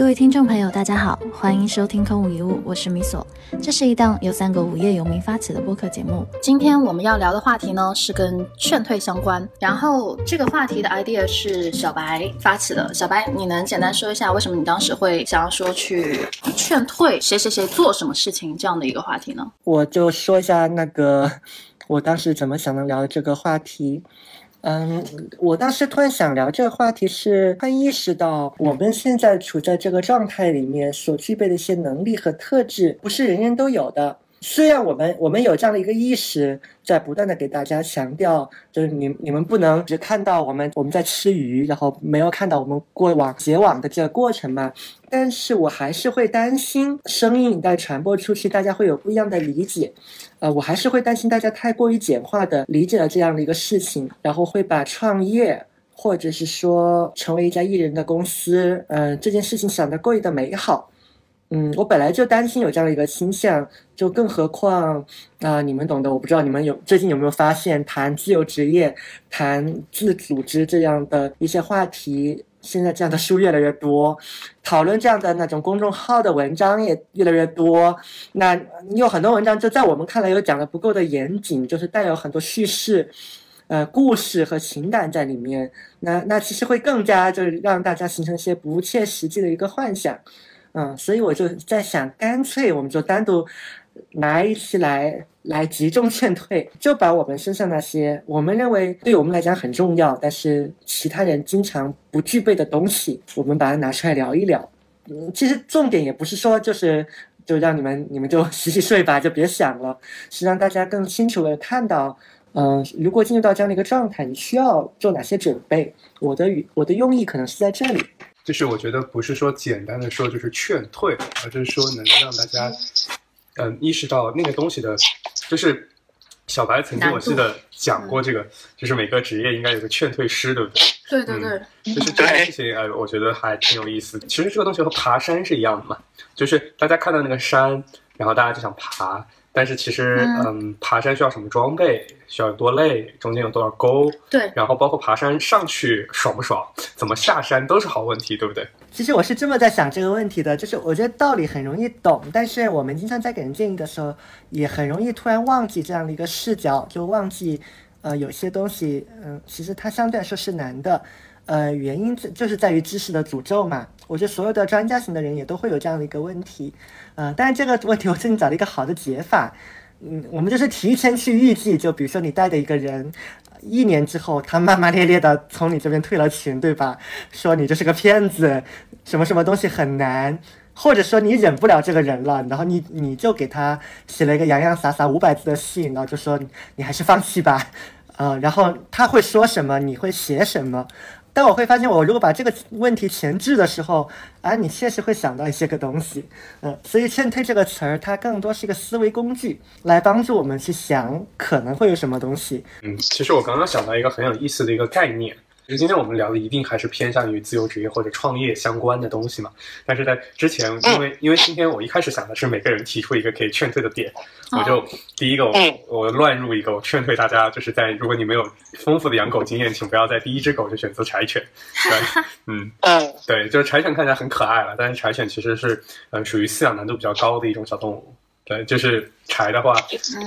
各位听众朋友，大家好，欢迎收听空无一物，我是米索。这是一档由三个无业游民发起的播客节目。今天我们要聊的话题呢，是跟劝退相关。然后这个话题的 idea 是小白发起的。小白，你能简单说一下为什么你当时会想要说去劝退谁谁谁做什么事情这样的一个话题呢？我就说一下那个我当时怎么想能聊这个话题。嗯，我当时突然想聊这个话题，是突然意识到我们现在处在这个状态里面所具备的一些能力和特质，不是人人都有的。虽然我们我们有这样的一个意识，在不断的给大家强调，就是你你们不能只看到我们我们在吃鱼，然后没有看到我们过往结网的这个过程嘛。但是我还是会担心，声音一旦传播出去，大家会有不一样的理解。呃，我还是会担心大家太过于简化的理解了这样的一个事情，然后会把创业或者是说成为一家艺人的公司，嗯，这件事情想得过于的美好。嗯，我本来就担心有这样的一个倾向，就更何况啊，你们懂得，我不知道你们有最近有没有发现，谈自由职业、谈自组织这样的一些话题，现在这样的书越来越多，讨论这样的那种公众号的文章也越来越多。那你有很多文章，就在我们看来又讲的不够的严谨，就是带有很多叙事、呃故事和情感在里面。那那其实会更加就是让大家形成一些不切实际的一个幻想。嗯，所以我就在想，干脆我们就单独拿一期来来集中劝退，就把我们身上那些我们认为对我们来讲很重要，但是其他人经常不具备的东西，我们把它拿出来聊一聊。嗯，其实重点也不是说就是就让你们你们就 洗洗睡吧，就别想了，是让大家更清楚的看到，嗯，如果进入到这样的一个状态，你需要做哪些准备。我的语我的用意可能是在这里。就是我觉得不是说简单的说就是劝退，而是说能让大家，嗯，意识到那个东西的，就是小白曾经我记得讲过这个，就是每个职业应该有个劝退师，对不对？对对对，就是这件事情，呃，我觉得还挺有意思。其实这个东西和爬山是一样的嘛，就是大家看到那个山，然后大家就想爬。但是其实，嗯，爬山需要什么装备？需要有多累？中间有多少沟？对，然后包括爬山上去爽不爽？怎么下山都是好问题，对不对？其实我是这么在想这个问题的，就是我觉得道理很容易懂，但是我们经常在给人建议的时候，也很容易突然忘记这样的一个视角，就忘记，呃，有些东西，嗯，其实它相对来说是难的。呃，原因就就是在于知识的诅咒嘛。我觉得所有的专家型的人也都会有这样的一个问题，呃，但是这个问题我最近找了一个好的解法，嗯，我们就是提前去预计，就比如说你带的一个人，一年之后他骂骂咧咧的从你这边退了群，对吧？说你就是个骗子，什么什么东西很难，或者说你忍不了这个人了，然后你你就给他写了一个洋洋洒洒五百字的信，然后就说你还是放弃吧，呃，然后他会说什么，你会写什么。那我会发现，我如果把这个问题前置的时候，啊，你确实会想到一些个东西，嗯，所以“劝退”这个词儿，它更多是一个思维工具，来帮助我们去想可能会有什么东西。嗯，其实我刚刚想到一个很有意思的一个概念。其实今天我们聊的一定还是偏向于自由职业或者创业相关的东西嘛。但是在之前，因为因为今天我一开始想的是每个人提出一个可以劝退的点，我就第一个我我乱入一个，我劝退大家就是在如果你没有丰富的养狗经验，请不要在第一只狗就选择柴犬。对，嗯 嗯，对，就是柴犬看起来很可爱了，但是柴犬其实是呃属于饲养难度比较高的一种小动物。对，就是柴的话，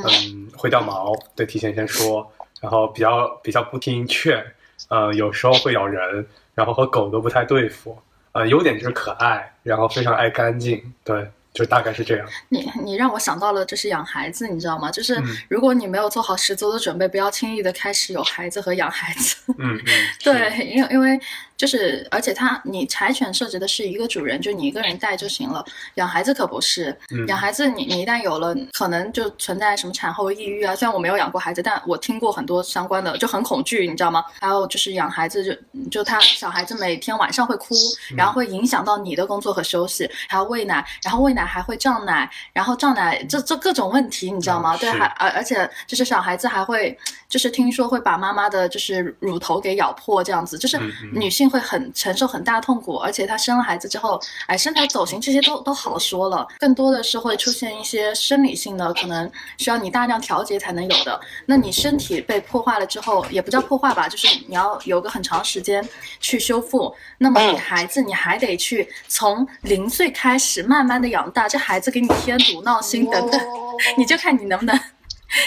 嗯，会掉毛，对，提前先说，然后比较比较不听劝。呃，有时候会咬人，然后和狗都不太对付。呃，优点就是可爱，然后非常爱干净，对。就大概是这样。你你让我想到了，就是养孩子，你知道吗？就是如果你没有做好十足的准备，不要轻易的开始有孩子和养孩子。嗯嗯。对，因为因为就是，而且它你柴犬涉及的是一个主人，就你一个人带就行了。养孩子可不是，养孩子你你一旦有了，可能就存在什么产后抑郁啊。虽然我没有养过孩子，但我听过很多相关的，就很恐惧，你知道吗？还有就是养孩子，就就他小孩子每天晚上会哭，然后会影响到你的工作和休息，还要喂奶，然后喂奶。还会胀奶，然后胀奶这这各种问题，你知道吗？对，还而而且就是小孩子还会，就是听说会把妈妈的就是乳头给咬破，这样子，就是女性会很承受很大痛苦，而且她生了孩子之后，哎，身材走形这些都都好说了，更多的是会出现一些生理性的，可能需要你大量调节才能有的。那你身体被破坏了之后，也不叫破坏吧，就是你要有个很长时间去修复。那么你嗯孩子，你还得去从零岁开始慢慢的养大，这孩子给你添堵、闹心等等，你就看你能不能，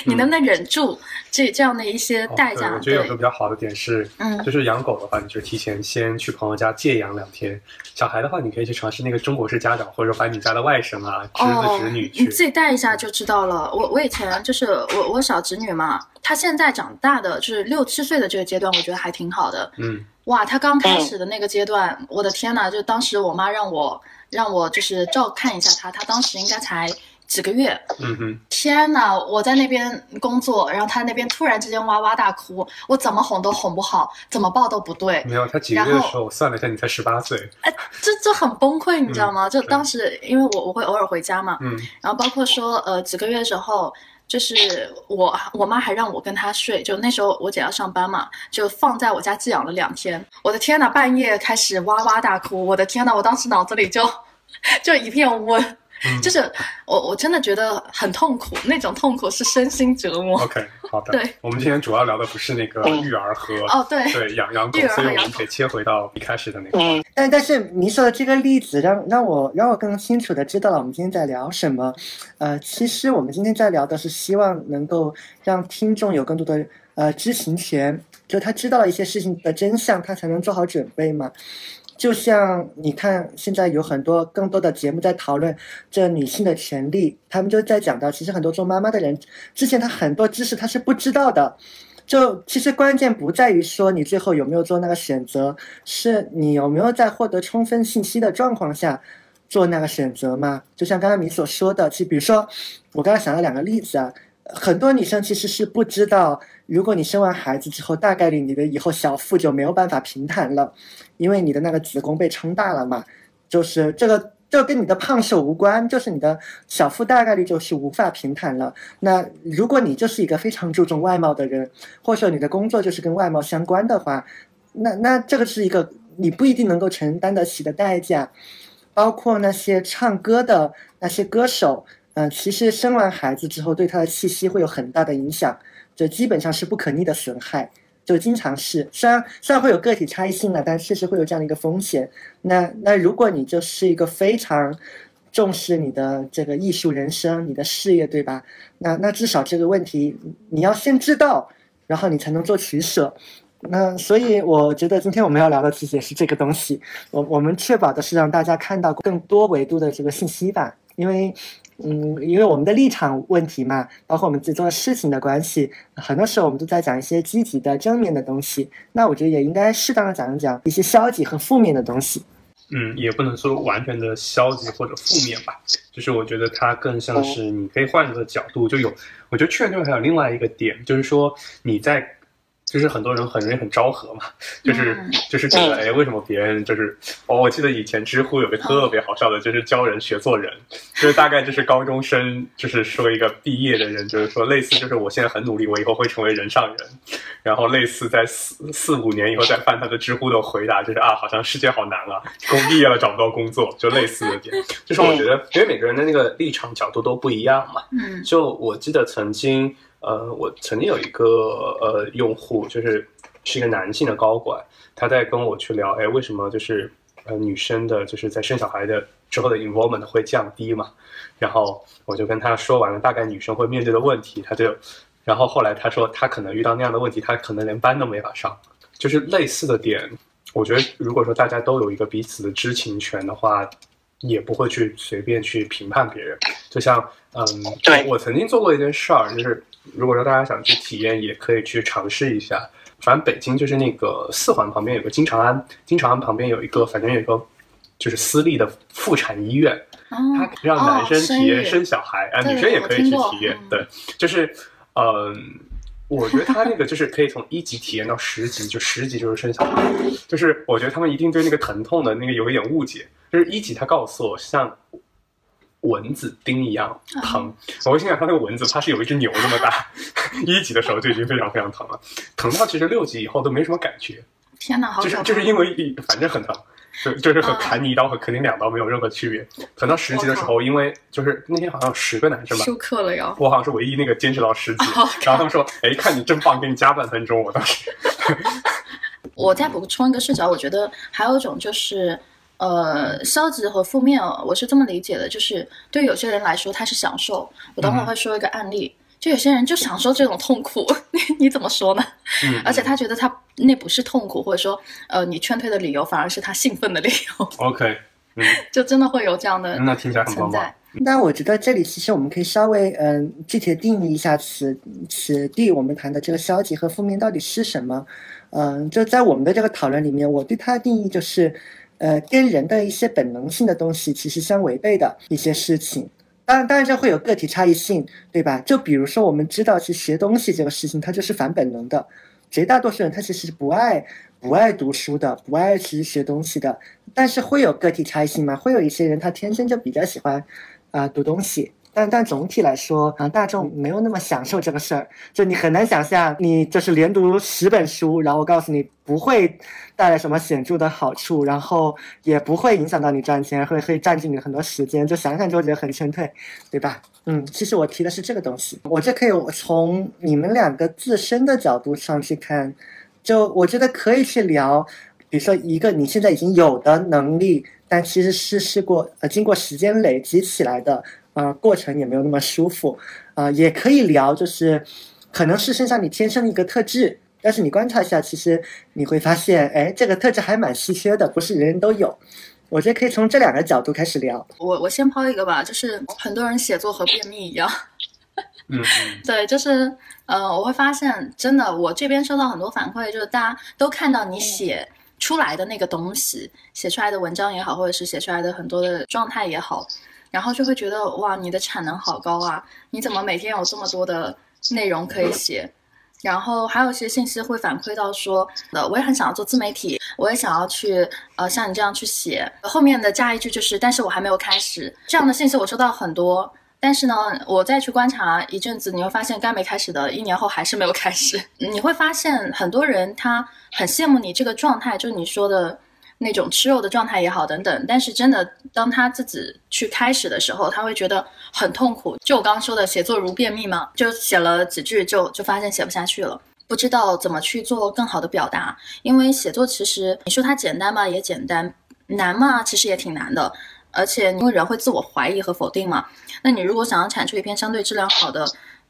你能不能忍住这这样的一些哦代价。对我觉得有个比较好的点是，嗯就是养狗的话，你就提前先去朋友家借养两天；小孩的话，你可以去尝试那个中国式家长，或者说把你家的外甥啊、侄哦子、侄女去。你自己带一下就知道了。我我以前就是我我小侄女嘛，她现在长大的就是六七岁的这个阶段，我觉得还挺好的。嗯，哇，她刚开始的那个阶段，我的天呐，就当时我妈让我让我就是照看一下她，她当时应该才几个月。嗯哼，天呐，我在那边工作，然后他那边突然之间哇哇大哭，我怎么哄都哄不好，怎么抱都不对。没有，他几个月的时候，我算了一下，你才十八岁。哎，这这很崩溃，你知道吗？就当时因为我我会偶尔回家嘛，嗯然后包括说呃几个月时候，就是我我妈还让我跟她睡，就那时候我姐要上班嘛，就放在我家寄养了两天。我的天呐，半夜开始哇哇大哭，我的天呐，我当时脑子里就 就一片温。嗯就是我，我真的觉得很痛苦，那种痛苦是身心折磨。，OK，好的。对，我们今天主要聊的不是那个育儿和哦，对，对养养狗所以我们可以切回到一开始的那个。嗯，但但是您说的这个例子让让我让我更清楚的知道了我们今天在聊什么。呃，其实我们今天在聊的是希望能够让听众有更多的呃知情权，就他知道了一些事情的真相，他才能做好准备嘛。就像你看，现在有很多更多的节目在讨论这女性的权利，他们就在讲到，其实很多做妈妈的人之前他很多知识他是不知道的。就其实关键不在于说你最后有没有做那个选择，是你有没有在获得充分信息的状况下做那个选择嘛？就像刚刚你所说的，其实比如说我刚刚想了两个例子啊，很多女生其实是不知道，如果你生完孩子之后，大概率你的以后小腹就没有办法平坦了，因为你的那个子宫被撑大了嘛，就是这个。这跟你的胖瘦无关，就是你的小腹大概率就是无法平坦了。那如果你就是一个非常注重外貌的人，或者说你的工作就是跟外貌相关的话，那那这个是一个你不一定能够承担得起的代价。包括那些唱歌的那些歌手，嗯、其实生完孩子之后对他的气息会有很大的影响，这基本上是不可逆的损害。就经常是，虽然虽然会有个体差异性了，但确实会有这样的一个风险。那那如果你就是一个非常重视你的这个艺术人生、你的事业，对吧？那那至少这个问题你要先知道，然后你才能做取舍。那所以我觉得今天我们要聊的其实也是这个东西。我我们确保的是让大家看到更多维度的这个信息吧，因为。嗯，因为我们的立场问题嘛，包括我们自己做的事情的关系，很多时候我们都在讲一些积极的、正面的东西。那我觉得也应该适当的讲一讲一些消极和负面的东西。嗯，也不能说完全的消极或者负面吧，就是我觉得它更像是你可以换一个角度，就有，我觉得劝退还有另外一个点，就是说你在。就是很多人很容易很昭和嘛，就是、嗯。就是觉得哎，为什么别人就是哦？我记得以前知乎有个特别好笑的，就是教人学做人，就是大概就是高中生，就是说一个毕业的人，就是说类似就是我现在很努力，我以后会成为人上人，然后类似在四四五年以后再翻他的知乎的回答，就是啊，好像世界好难啊，工毕业了找不到工作，就类似的点，就是我觉得因为每个人的那个立场角度都不一样嘛，嗯。就我记得曾经，呃，我曾经有一个呃用户，就是是一个男性的高管，他在跟我去聊，哎，为什么就是呃女生的，就是在生小孩的之后的 involvement 会降低嘛？然后我就跟他说完了大概女生会面对的问题，他就，然后后来他说他可能遇到那样的问题，他可能连班都没法上，就是类似的点。我觉得如果说大家都有一个彼此的知情权的话，也不会去随便去评判别人。就像，嗯，对我曾经做过一件事儿，就是如果说大家想去体验，也可以去尝试一下。反正北京就是那个四环旁边有个金长安，金长安旁边有一个，反正有一个就是私立的妇产医院，哦它可以让男生体验生小孩，啊，对女生也可以去体验嗯。对，就是，嗯，我觉得他那个就是可以从一级体验到十级，就十级就是生小孩，就是我觉得他们一定对那个疼痛的那个有一点误解。就是一级他告诉我，像蚊子叮一样疼。我会心想，它那个蚊子它是有一只牛那么大，一级的时候就已经非常非常疼了，疼到其实六级以后都没什么感觉。天哪，好就是就是因为反正很疼。就就是和砍你一刀和砍你两刀没有任何区别。等到十级的时候，因为就是那天好像有十个男生吧，休克了呀。我好像是唯一那个坚持到十级，然后他们说：“哎，看你真棒，给你加半分钟。”我当时，我再补充一个视角，我觉得还有一种就是，呃，消极和负面，我是这么理解的，就是对有些人来说他是享受。我等会儿会说一个案例。就有些人就享受这种痛苦，你你怎么说呢？嗯，而且他觉得他那不是痛苦，或者说，呃，你劝退的理由反而是他兴奋的理由。OK，嗯，就真的会有这样的那听起来很棒棒。那我觉得这里其实我们可以稍微嗯具体的定义一下此此地我们谈的这个消极和负面到底是什么？嗯，就在我们的这个讨论里面，我对它的定义就是，呃，跟人的一些本能性的东西其实相违背的一些事情。当然，当然这会有个体差异性，对吧？就比如说，我们知道去学东西这个事情，它就是反本能的。绝大多数人他其实不爱不爱读书的，不爱去学东西的。但是会有个体差异性吗？会有一些人他天生就比较喜欢啊读东西。但但总体来说，啊，大众没有那么享受这个事儿，就你很难想象，你就是连读十本书，然后我告诉你不会带来什么显著的好处，然后也不会影响到你赚钱，会会占据你很多时间，就想想就觉得很劝退，对吧？嗯，其实我提的是这个东西，我这可以从你们两个自身的角度上去看，就我觉得可以去聊，比如说一个你现在已经有的能力，但其实是试过呃经过时间累积起来的。啊，过程也没有那么舒服，啊，也可以聊，就是可能是身上你天生的一个特质，但是你观察一下，其实你会发现，哎，这个特质还蛮稀缺的，不是人人都有。我觉得可以从这两个角度开始聊。我我先抛一个吧，就是很多人写作和便秘一样。嗯，对，就是呃，我会发现，真的，我这边收到很多反馈，就是大家都看到你写出来的那个东西，写出来的文章也好，或者是写出来的很多的状态也好。然后就会觉得哇，你的产能好高啊！你怎么每天有这么多的内容可以写？然后还有一些信息会反馈到说，呃，我也很想要做自媒体，我也想要去呃像你这样去写。后面的加一句就是，但是我还没有开始。这样的信息我收到很多，但是呢，我再去观察一阵子，你会发现刚没开始的，一年后还是没有开始。你会发现很多人他很羡慕你这个状态，就是你说的。那种吃肉的状态也好，等等，但是真的，当他自己去开始的时候，他会觉得很痛苦。就我刚刚说的，写作如便秘嘛，就写了几句，就就发现写不下去了，不知道怎么去做更好的表达。因为写作其实你说它简单嘛，也简单；难嘛，其实也挺难的。而且因为人会自我怀疑和否定嘛，那你如果想要产出一篇相对质量好的。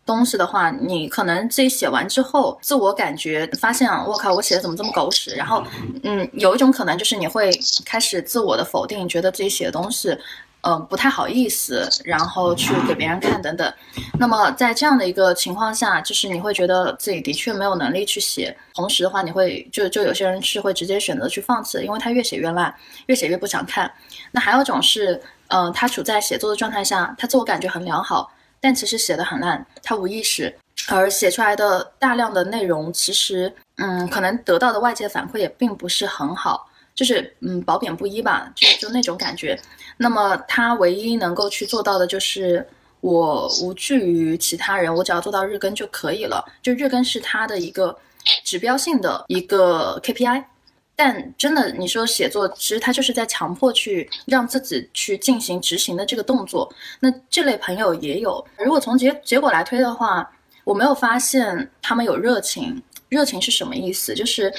东西的话，你可能自己写完之后，自我感觉发现，我靠，我写的怎么这么狗屎？然后，嗯，有一种可能就是你会开始自我的否定，觉得自己写的东西，嗯，不太好意思，然后去给别人看等等。那么在这样的一个情况下，就是你会觉得自己的确没有能力去写，同时的话，你会就就有些人是会直接选择去放弃，因为他越写越烂，越写越不想看。那还有一种是，嗯，他处在写作的状态下，他自我感觉很良好。但其实写的很烂，他无意识，而写出来的大量的内容，其实，嗯，可能得到的外界反馈也并不是很好，就是嗯，褒贬不一吧，就就那种感觉。那么他唯一能够去做到的就是，我无惧于其他人，我只要做到日更就可以了。就日更是他的一个指标性的一个 KPI。但真的，你说写作，其实他就是在强迫去让自己去进行执行的这个动作。那这类朋友也有。如果从结结果来推的话，我没有发现他们有热情。热情是什么意思？就是，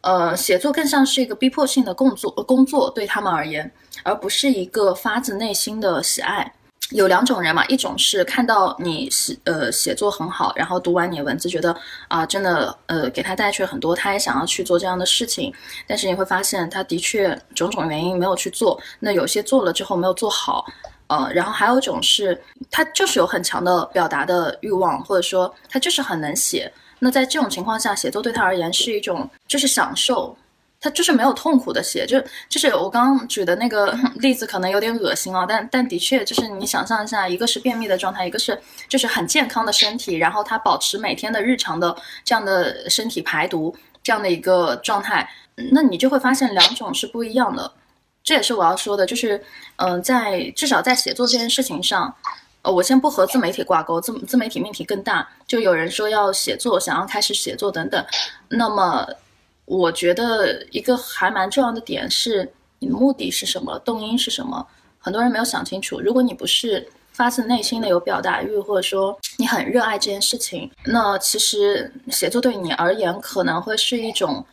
呃，写作更像是一个逼迫性的工作，工作对他们而言，而不是一个发自内心的喜爱。有两种人嘛，一种是看到你写呃写作很好，然后读完你的文字，觉得啊真的呃给他带去了很多，他也想要去做这样的事情，但是你会发现他的确种种原因没有去做，那有些做了之后没有做好，呃，然后还有一种是他就是有很强的表达的欲望，或者说他就是很能写，那在这种情况下，写作对他而言是一种就是享受。他就是没有痛苦的写，就就是我刚刚举的那个例子可能有点恶心啊，但但的确就是你想象一下，一个是便秘的状态，一个是就是很健康的身体，然后他保持每天的日常的这样的身体排毒这样的一个状态，那你就会发现两种是不一样的。这也是我要说的，就是嗯、在至少在写作这件事情上。呃，我先不和自媒体挂钩，自自媒体命题更大。就有人说要写作，想要开始写作等等。那么，我觉得一个还蛮重要的点是，你的目的是什么，动因是什么？很多人没有想清楚。如果你不是发自内心的有表达欲，或者说你很热爱这件事情，那其实写作对你而言可能会是一种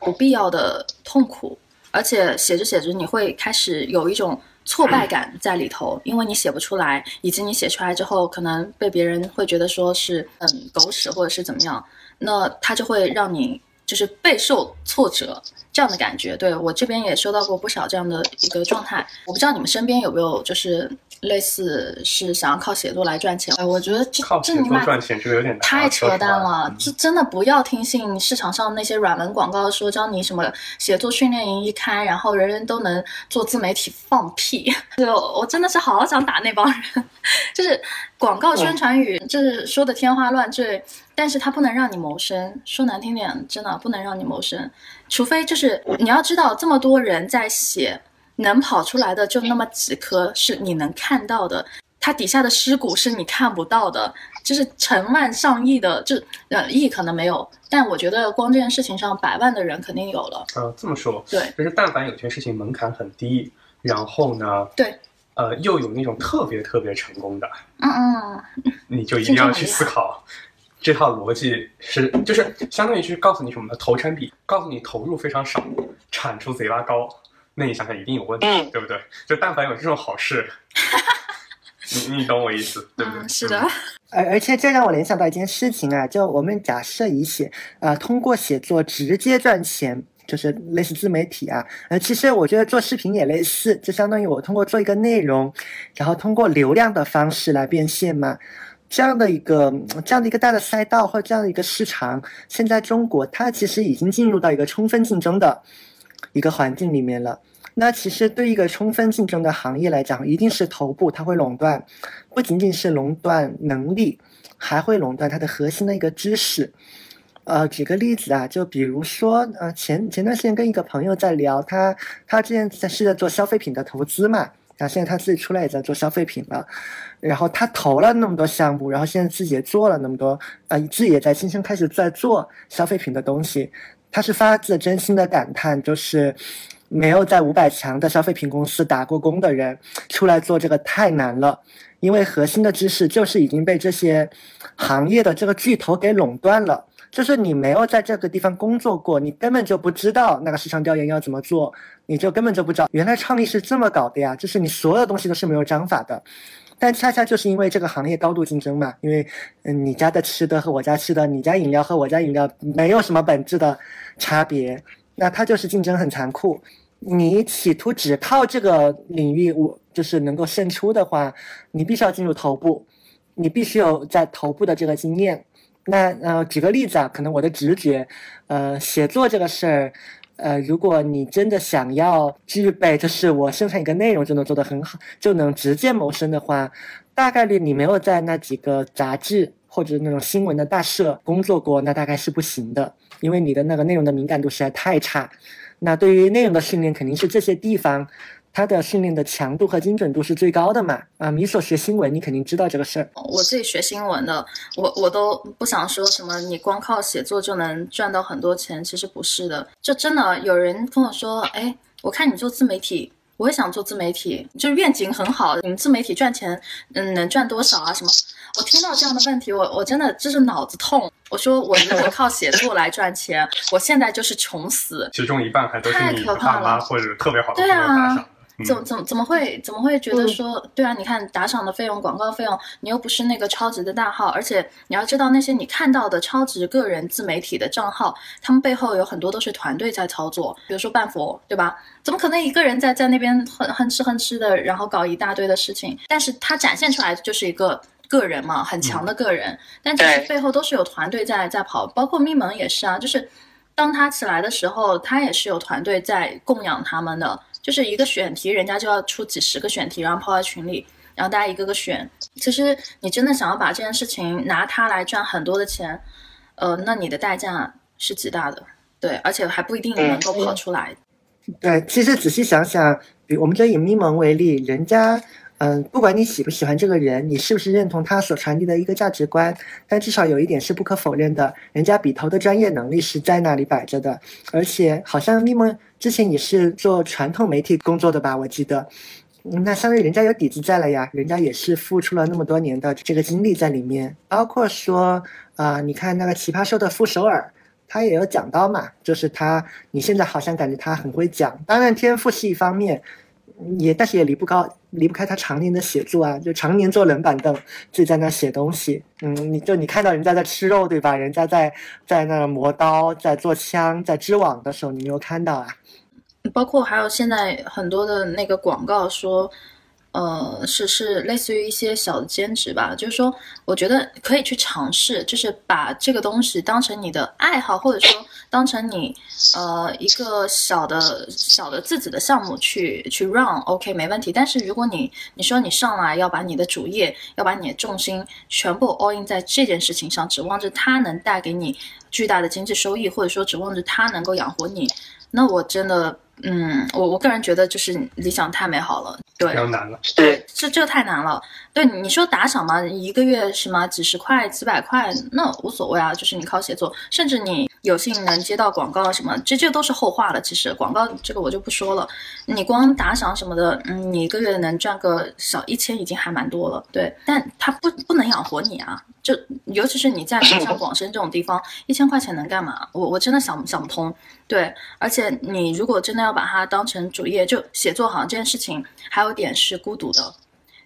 不必要的痛苦，而且写着写着你会开始有一种挫败感在里头，因为你写不出来，以及你写出来之后可能被别人会觉得说是嗯狗屎或者是怎么样，那它就会让你就是备受挫折这样的感觉。对我这边也收到过不少这样的一个状态，我不知道你们身边有没有就是类似是想要靠写作来赚钱。哎，我觉得这靠写这你妈作赚钱这个有点太扯淡了这真的不要听信市场上那些软文广告说教你什么写作训练营一开，然后人人都能做自媒体，放屁！就我真的是好想打那帮人，就是广告宣传语，就是说的天花乱坠，但是它不能让你谋生。说难听点，真的不能让你谋生，除非就是你要知道，这么多人在写，能跑出来的就那么几颗是你能看到的。它底下的尸骨是你看不到的，就是成万上亿的，就呃亿可能没有，但我觉得光这件事情上百万的人肯定有了。呃，这么说，对就是但凡有件事情门槛很低，然后呢，对，呃，又有那种特别特别成功的，嗯嗯，你就一定要去思考。这套逻辑是，就是相当于是告诉你什么呢？投产比，告诉你投入非常少，产出贼拉高，那你想想一定有问题，嗯对不对？就但凡有这种好事，你你懂我意思，对不对？嗯，是的，而而且这让我联想到一件事情啊，就我们假设以写呃通过写作直接赚钱，就是类似自媒体啊，呃其实我觉得做视频也类似，就相当于我通过做一个内容，然后通过流量的方式来变现嘛。这样的一个这样的一个大的赛道或者这样的一个市场，现在中国它其实已经进入到一个充分竞争的一个环境里面了。那其实对一个充分竞争的行业来讲，一定是头部它会垄断，不仅仅是垄断能力，还会垄断它的核心的一个知识。呃，举个例子啊，就比如说，呃，前前段时间跟一个朋友在聊，他他之前在是在做消费品的投资嘛，然后现在他自己出来也在做消费品了，然后他投了那么多项目，然后现在自己也做了那么多，呃，自己也在新生开始在做消费品的东西，他是发自真心的感叹，就是没有在五百强的消费品公司打过工的人出来做这个太难了，因为核心的知识就是已经被这些行业的这个巨头给垄断了。就是你没有在这个地方工作过，你根本就不知道那个市场调研要怎么做，你就根本就不知道原来创意是这么搞的呀。就是你所有东西都是没有章法的，但恰恰就是因为这个行业高度竞争嘛，因为嗯你家的吃的和我家吃的，你家饮料和我家饮料没有什么本质的差别，那它就是竞争很残酷。你企图只靠这个领域我就是能够胜出的话，你必须要进入头部，你必须有在头部的这个经验。那呃，举个例子啊，可能我的直觉，呃，写作这个事儿，呃，如果你真的想要具备，就是我生产一个内容就能做得很好，就能直接谋生的话，大概率你没有在那几个杂志或者那种新闻的大社工作过，那大概是不行的，因为你的那个内容的敏感度实在太差。那对于内容的训练，肯定是这些地方。它的训练的强度和精准度是最高的嘛？啊，米所学新闻，你肯定知道这个事儿。我自己学新闻的，我我都不想说什么，你光靠写作就能赚到很多钱，其实不是的。就真的有人跟我说，哎，我看你做自媒体，我也想做自媒体，就是愿景很好，你们自媒体赚钱，嗯，能赚多少啊？什么？我听到这样的问题，我我真的就是脑子痛。我说我如果靠写作来赚钱，我现在就是穷死。其中一半还都是太你可怕了爸妈或者特别好的朋对友打赏怎么怎么怎么会怎么会觉得说，对啊？你看打赏的费用、广告费用，你又不是那个超值的大号，而且你要知道那些你看到的超值个人自媒体的账号，他们背后有很多都是团队在操作，比如说半佛，对吧？怎么可能一个人在在那边哼哼哧哼哧的，然后搞一大堆的事情？但是他展现出来的就是一个。个人嘛，很强的个人，但其实背后都是有团队在在跑，包括咪蒙也是啊，就是当他起来的时候，他也是有团队在供养他们的。就是一个选题，人家就要出几十个选题，然后抛在群里，然后大家一个个选。其实你真的想要把这件事情拿它来赚很多的钱，呃，那你的代价是极大的，对，而且还不一定能够跑出来。对，其实仔细想想，比我们就以咪蒙为例，人家。嗯，不管你喜不喜欢这个人，你是不是认同他所传递的一个价值观，但至少有一点是不可否认的，人家笔头的专业能力是在那里摆着的，而且好像咪蒙之前也是做传统媒体工作的吧，我记得，那相当于人家有底子在了呀，人家也是付出了那么多年的这个精力在里面，包括说啊，你看那个奇葩说的傅首尔，他也有讲到嘛，就是他，你现在好像感觉他很会讲，当然天赋是一方面。也，但是也离不高，离不开他常年的写作啊，就常年坐冷板凳，自己在那写东西。嗯，你就你看到人家在吃肉，对吧？人家在在那磨刀，在做枪，在织网的时候，你没有看到啊？包括还有现在很多的那个广告说。呃，是是类似于一些小的兼职吧，就是说，我觉得可以去尝试，就是把这个东西当成你的爱好，或者说当成你呃一个小的小的自己的项目去去 run，OK 没问题。但是如果你你说你上来要把你的主业，要把你的重心全部 all in 在这件事情上，指望着它能带给你巨大的经济收益，或者说指望着它能够养活你，那我真的。嗯，我我个人觉得就是理想太美好了，对，比较难了，对，这这太难了。对，你说打赏嘛，一个月什么几十块、几百块，那无所谓啊。就是你靠写作，甚至你有幸能接到广告什么，这这都是后话了。其实广告这个我就不说了，你光打赏什么的，嗯，你一个月能赚个小一千已经还蛮多了。对，但它不不能养活你啊。就尤其是你在像广深这种地方，一千块钱能干嘛？我我真的想想不通。对，而且你如果真的要把它当成主业，就写作好像这件事情，还有点是孤独的。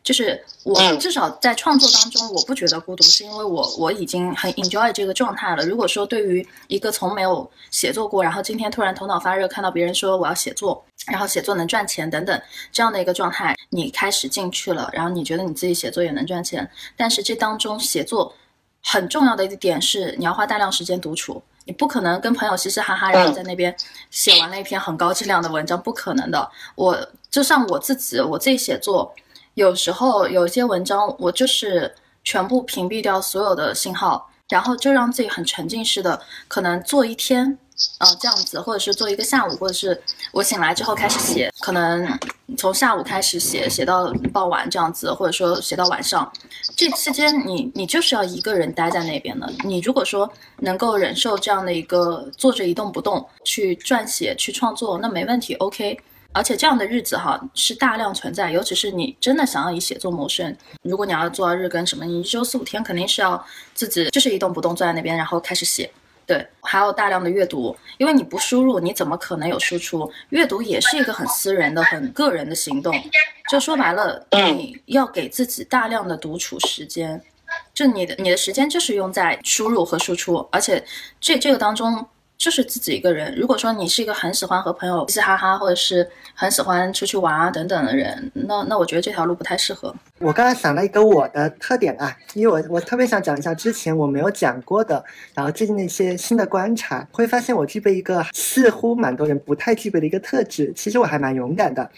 就是我至少在创作当中，我不觉得孤独，是因为我我已经很 enjoy 这个状态了。如果说对于一个从没有写作过，然后今天突然头脑发热，看到别人说我要写作，然后写作能赚钱等等这样的一个状态，你开始进去了，然后你觉得你自己写作也能赚钱，但是这当中写作很重要的一点是你要花大量时间独处，你不可能跟朋友嘻嘻哈哈，然后在那边写完了一篇很高质量的文章，不可能的。我就像我自己，我自己写作。有时候有些文章，我就是全部屏蔽掉所有的信号，然后就让自己很沉浸式的，可能做一天，呃，这样子，或者是做一个下午，或者是我醒来之后开始写，可能从下午开始写，写到傍晚这样子，或者说写到晚上，这期间你你就是要一个人待在那边的。你如果说能够忍受这样的一个坐着一动不动去撰写、去创作，那没问题，OK。而且这样的日子哈是大量存在，尤其是你真的想要以写作谋生，如果你要做日更什么，你一周四五天肯定是要自己就是一动不动坐在那边，然后开始写。对，还有大量的阅读，因为你不输入，你怎么可能有输出？阅读也是一个很私人的、很个人的行动。就说白了，你要给自己大量的独处时间，就你的你的时间就是用在输入和输出，而且这这个当中。就是自己一个人。如果说你是一个很喜欢和朋友嘻嘻哈哈，或者是很喜欢出去玩啊等等的人，那那我觉得这条路不太适合。我刚才想了一个我的特点啊，因为我我特别想讲一下之前我没有讲过的，然后最近的一些新的观察，会发现我具备一个似乎蛮多人不太具备的一个特质。其实我还蛮勇敢的。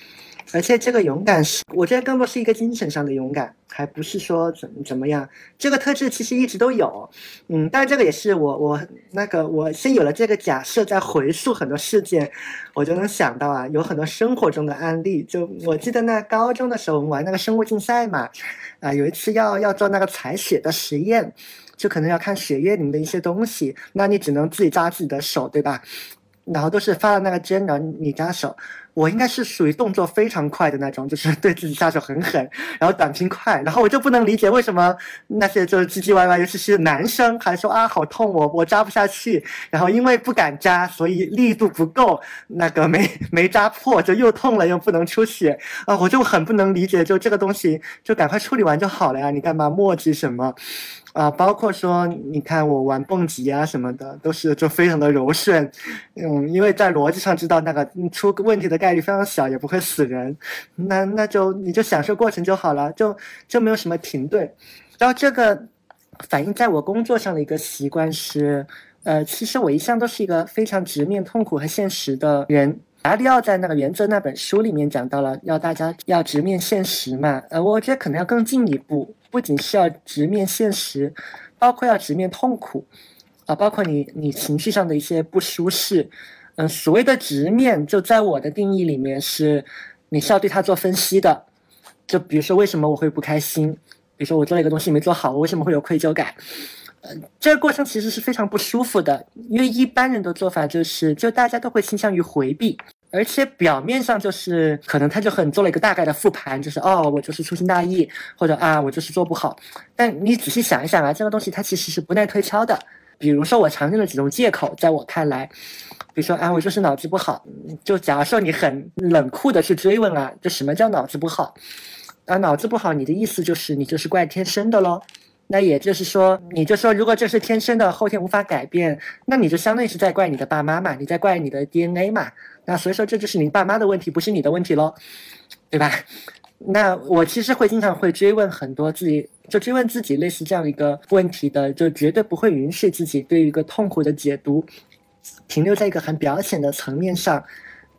而且这个勇敢是，我觉得更多是一个精神上的勇敢，还不是说怎怎么样。这个特质其实一直都有，嗯，但这个也是我我那个我先有了这个假设，在回溯很多事件，我就能想到啊，有很多生活中的案例。就我记得那高中的时候，我们玩那个生物竞赛嘛，啊，有一次要要做那个采血的实验，就可能要看血液里面的一些东西，那你只能自己扎自己的手，对吧？然后都是发了那个针，然后你扎手。我应该是属于动作非常快的那种，就是对自己下手很狠，然后短平快，然后我就不能理解为什么那些就是唧唧歪歪，尤其是男生还说啊好痛，我我扎不下去，然后因为不敢扎，所以力度不够，那个没 没扎破，就又痛了又不能出血啊，我就很不能理解，就这个东西就赶快处理完就好了呀，你干嘛墨迹什么？啊，包括说，你看我玩蹦极啊什么的，都是就非常的柔顺，嗯，因为在逻辑上知道那个出问题的概率非常小，也不会死人，那那就你就享受过程就好了，就就没有什么停顿。然后这个反映在我工作上的一个习惯是，呃，其实我一向都是一个非常直面痛苦和现实的人。达里奥在那个《原则》那本书里面讲到了，要大家要直面现实嘛，呃，我觉得可能要更进一步。不仅是要直面现实，包括要直面痛苦，啊，包括你你情绪上的一些不舒适，嗯，所谓的直面，就在我的定义里面是，你是要对它做分析的。就比如说，为什么我会不开心？比如说，我做了一个东西没做好，我为什么会有愧疚感？呃，这个过程其实是非常不舒服的，因为一般人的做法就是，就大家都会倾向于回避，而且表面上就是可能他就很做了一个大概的复盘，就是哦，我就是粗心大意，或者啊，我就是做不好。但你仔细想一想啊，这个东西它其实是不耐推敲的。比如说我常见的几种借口，在我看来，比如说啊，我就是脑子不好。就假如说你很冷酷的去追问啊，这什么叫脑子不好？啊，脑子不好，你的意思就是你就是怪天生的喽？那也就是说，你就说如果这是天生的，后天无法改变，那你就相当于是在怪你的爸妈嘛，你在怪你的 DNA 嘛？那所以说这就是你爸妈的问题，不是你的问题喽，对吧？那我其实会经常会追问很多自己，就追问自己类似这样一个问题的，就绝对不会允许自己对一个痛苦的解读停留在一个很表浅的层面上，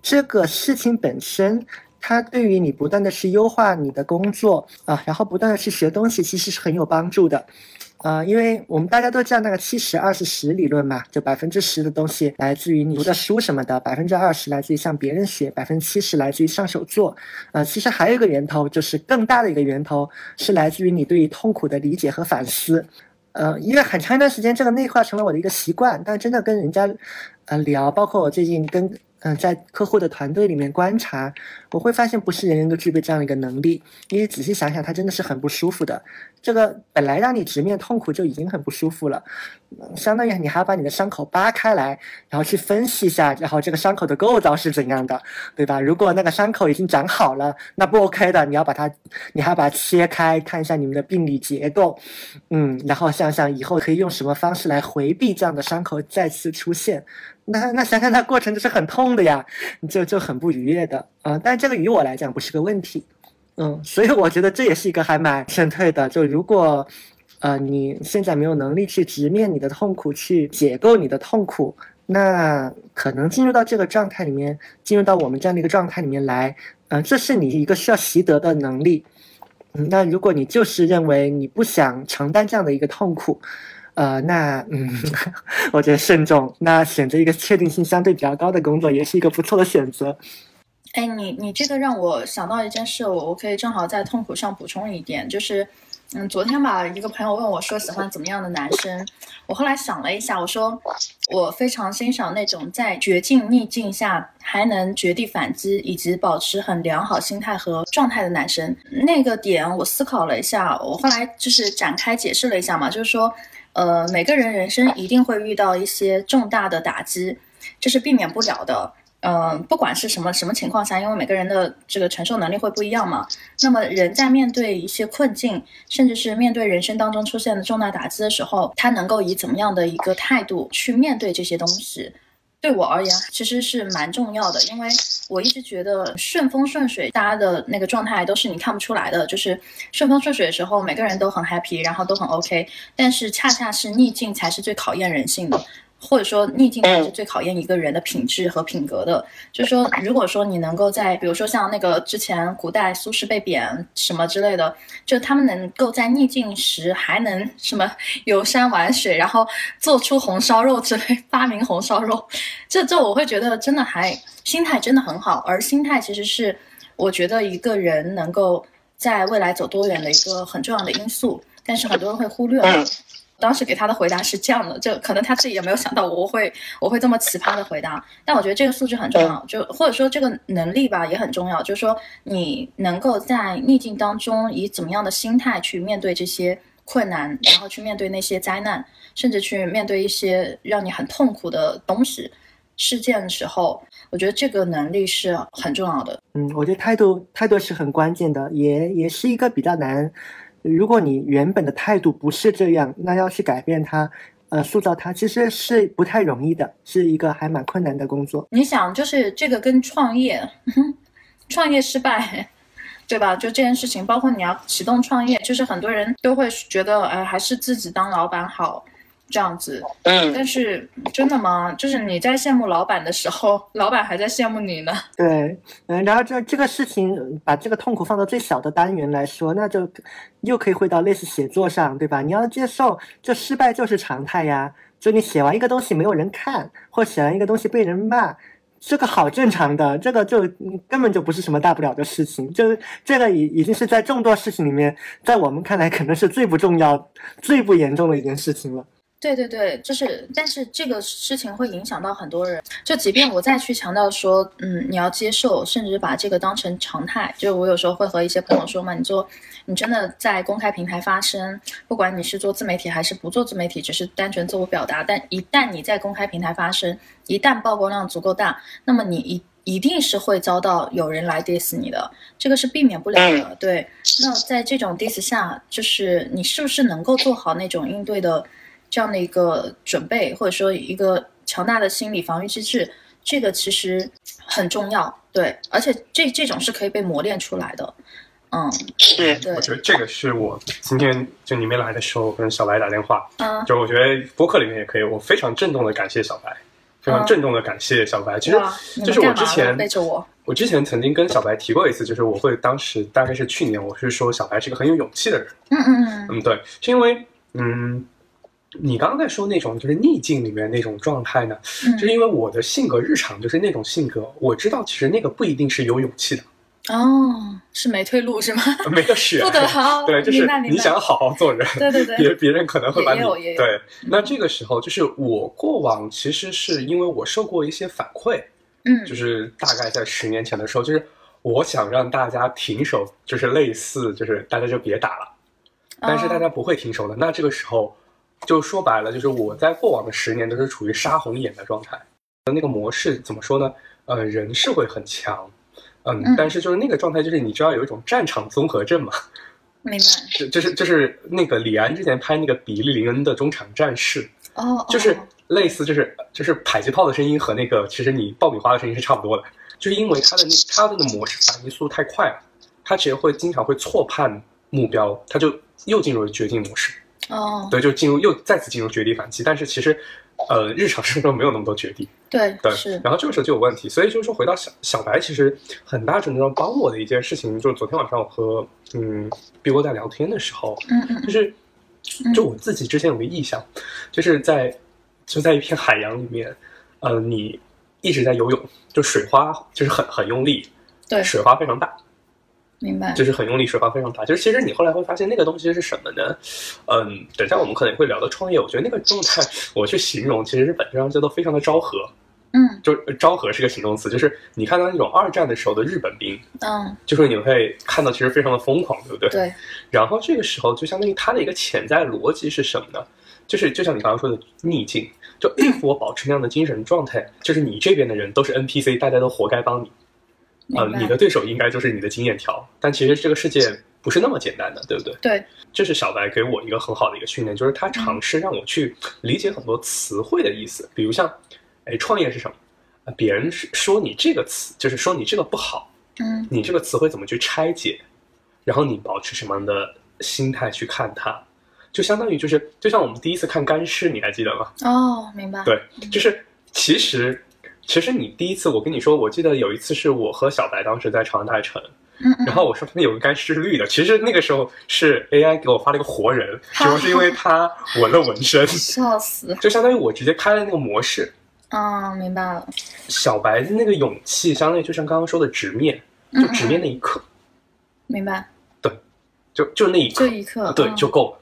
这个事情本身。它对于你不断的去优化你的工作啊，然后不断的去学东西，其实是很有帮助的，啊，因为我们大家都知道那个七十二十十理论嘛，就百分之十的东西来自于你读的书什么的，百分之二十来自于向别人学，百分之七十来自于上手做，啊，其实还有一个源头，就是更大的一个源头是来自于你对于痛苦的理解和反思，呃，因为很长一段时间这个内化成了我的一个习惯，但真的跟人家，呃，聊，包括我最近跟。嗯，在客户的团队里面观察，我会发现不是人人都具备这样的一个能力。因为仔细想想，它真的是很不舒服的。这个本来让你直面痛苦就已经很不舒服了，相当于你还要把你的伤口扒开来，然后去分析一下，然后这个伤口的构造是怎样的，对吧？如果那个伤口已经长好了，那不 OK 的，你要把它，你还要把它切开，看一下你们的病理结构，嗯，然后想想以后可以用什么方式来回避这样的伤口再次出现。那那想想那过程就是很痛的呀，就就很不愉悦的啊。但这个于我来讲不是个问题，嗯，所以我觉得这也是一个还蛮劝退的。就如果，呃，你现在没有能力去直面你的痛苦，去解构你的痛苦，那可能进入到这个状态里面，进入到我们这样的一个状态里面来，嗯，这是你一个需要习得的能力。那如果你就是认为你不想承担这样的一个痛苦。呃，那嗯，我觉得慎重。那选择一个确定性相对比较高的工作，也是一个不错的选择。哎，你你这个让我想到一件事，我我可以正好在痛苦上补充一点，就是，嗯，昨天吧，一个朋友问我说喜欢怎么样的男生，我后来想了一下，我说我非常欣赏那种在绝境逆境下还能绝地反击，以及保持很良好心态和状态的男生。那个点我思考了一下，我后来就是展开解释了一下嘛，就是说。呃，每个人人生一定会遇到一些重大的打击，这是避免不了的。嗯，不管是什么什么情况下，因为每个人的这个承受能力会不一样嘛。那么，人在面对一些困境，甚至是面对人生当中出现的重大打击的时候，他能够以怎么样的一个态度去面对这些东西？对我而言，其实是蛮重要的，因为我一直觉得顺风顺水，大家的那个状态都是你看不出来的。就是顺风顺水的时候，每个人都很 happy，然后都很 OK，但是恰恰是逆境才是最考验人性的。或者说逆境才是最考验一个人的品质和品格的。就是说，如果说你能够在，比如说像那个之前古代苏轼被贬什么之类的，就他们能够在逆境时还能什么游山玩水，然后做出红烧肉之类，发明红烧肉，这这我会觉得真的还心态真的很好。而心态其实是我觉得一个人能够在未来走多远的一个很重要的因素，但是很多人会忽略了。当时给他的回答是这样的，就可能他自己也没有想到我会我会这么奇葩的回答，但我觉得这个素质很重要，就或者说这个能力吧也很重要，就是说你能够在逆境当中以怎么样的心态去面对这些困难，然后去面对那些灾难，甚至去面对一些让你很痛苦的东西事件的时候，我觉得这个能力是很重要的。嗯，我觉得态度态度是很关键的，也也是一个比较难。如果你原本的态度不是这样，那要去改变它，呃，塑造它，其实是不太容易的，是一个还蛮困难的工作。你想，就是这个跟创业，创业失败，对吧？就这件事情，包括你要启动创业，就是很多人都会觉得，哎，还是自己当老板好。这样子，嗯，但是真的吗？就是你在羡慕老板的时候，老板还在羡慕你呢。对，嗯，然后这这个事情，把这个痛苦放到最小的单元来说，那就又可以回到类似写作上，对吧？你要接受，这失败就是常态呀。就你写完一个东西没有人看，或写完一个东西被人骂，这个好正常的，这个就嗯根本就不是什么大不了的事情，就这个已已经是在众多事情里面，在我们看来可能是最不重要、最不严重的一件事情了。对对对，就是，但是这个事情会影响到很多人。就即便我再去强调说，嗯，你要接受，甚至把这个当成常态。就我有时候会和一些朋友说嘛，你做，你真的在公开平台发声，不管你是做自媒体还是不做自媒体，只是单纯自我表达，但一旦你在公开平台发声，一旦曝光量足够大，那么你一一定是会遭到有人来 diss 你的，这个是避免不了的。对，那在这种 diss 下，就是你是不是能够做好那种应对的？这样的一个准备，或者说一个强大的心理防御机制，这个其实很重要。对，而且这这种是可以被磨练出来的。嗯，是对我，觉得这个是我今天就你没来的时候跟小白打电话，嗯，就我觉得播客里面也可以，我非常郑重的感谢小白，非常嗯郑重的感谢小白。其实就是我之前背着我？我之前曾经跟小白提过一次，就是我会当时大概是去年，我是说小白是个很有勇气的人。嗯嗯嗯，嗯，对，是因为嗯，你刚刚在说那种就是逆境里面那种状态呢，嗯就是因为我的性格日常就是那种性格，我知道其实那个不一定是有勇气的，哦，是没退路是吗？没得选，不得好，对，就是你想好好做人，对对对别别人可能会把你对。那这个时候，就是我过往其实是因为我受过一些反馈，嗯，就是大概在十年前的时候，就是我想让大家停手，就是类似就是大家就别打了，但是大哦家不会停手的。那这个时候，就说白了，就是我在过往的十年都是处于杀红眼的状态。那个模式怎么说呢？呃，人是会很强，嗯，嗯但是就是那个状态，就是你知道有一种战场综合症嘛，明白就就是就是那个李安之前拍那个比利林恩的中场战事，哦，就是哦类似就是就是迫击炮的声音和那个其实你爆米花的声音是差不多的，就是因为他的那他的那个模式反应速度太快了，他其实会经常会错判目标，他就又进入了绝境模式，哦，对，就进入又再次进入绝地反击，但是其实呃日常生活中没有那么多绝地，对对，是，然后这个时候就有问题，所以就是说回到小小白，其实很大程度上帮我的一件事情，就是昨天晚上我和嗯碧波在聊天的时候，嗯嗯就是嗯。就我自己之前有个意向，就是在就在一片海洋里面，呃，你一直在游泳，就水花就是很很用力，对，水花非常大，明白，就是很用力，水花非常大。就是其实你后来会发现那个东西是什么呢？嗯，等一下我们可能会聊到创业，我觉得那个状态我去形容，其实是本质上叫做非常的昭和。嗯就昭和是个形容词，就是你看到那种二战的时候的日本兵，嗯，就是你会看到其实非常的疯狂，对不对？对，然后这个时候就相当于它的一个潜在逻辑是什么呢？就是就像你刚刚说的逆境，就 if 我保持那样的精神状态，就是你这边的人都是 NPC，大家都活该帮你，呃你的对手应该就是你的经验条，但其实这个世界不是那么简单的，对不对？对，这是小白给我一个很好的一个训练，就是他尝试让我去理解很多词汇的意思，比如像，哎，创业是什么？呃别人是说你这个词，就是说你这个不好，嗯。你这个词汇怎么去拆解，然后你保持什么样的心态去看它，就相当于就是就像我们第一次看干尸，你还记得吗？哦，明白，对，就是其实其实你第一次我跟你说，我记得有一次是我和小白当时在长安大城，然后我说他们有个干尸是绿的，其实那个时候是 AI 给我发了一个活人，主要是因为他纹了纹身，笑死，就相当于我直接开了那个模式。嗯，明白了，小白的那个勇气，相当于就像刚刚说的直面，就直面那一刻，明白，对就就那一刻，这一刻，对嗯。就够了。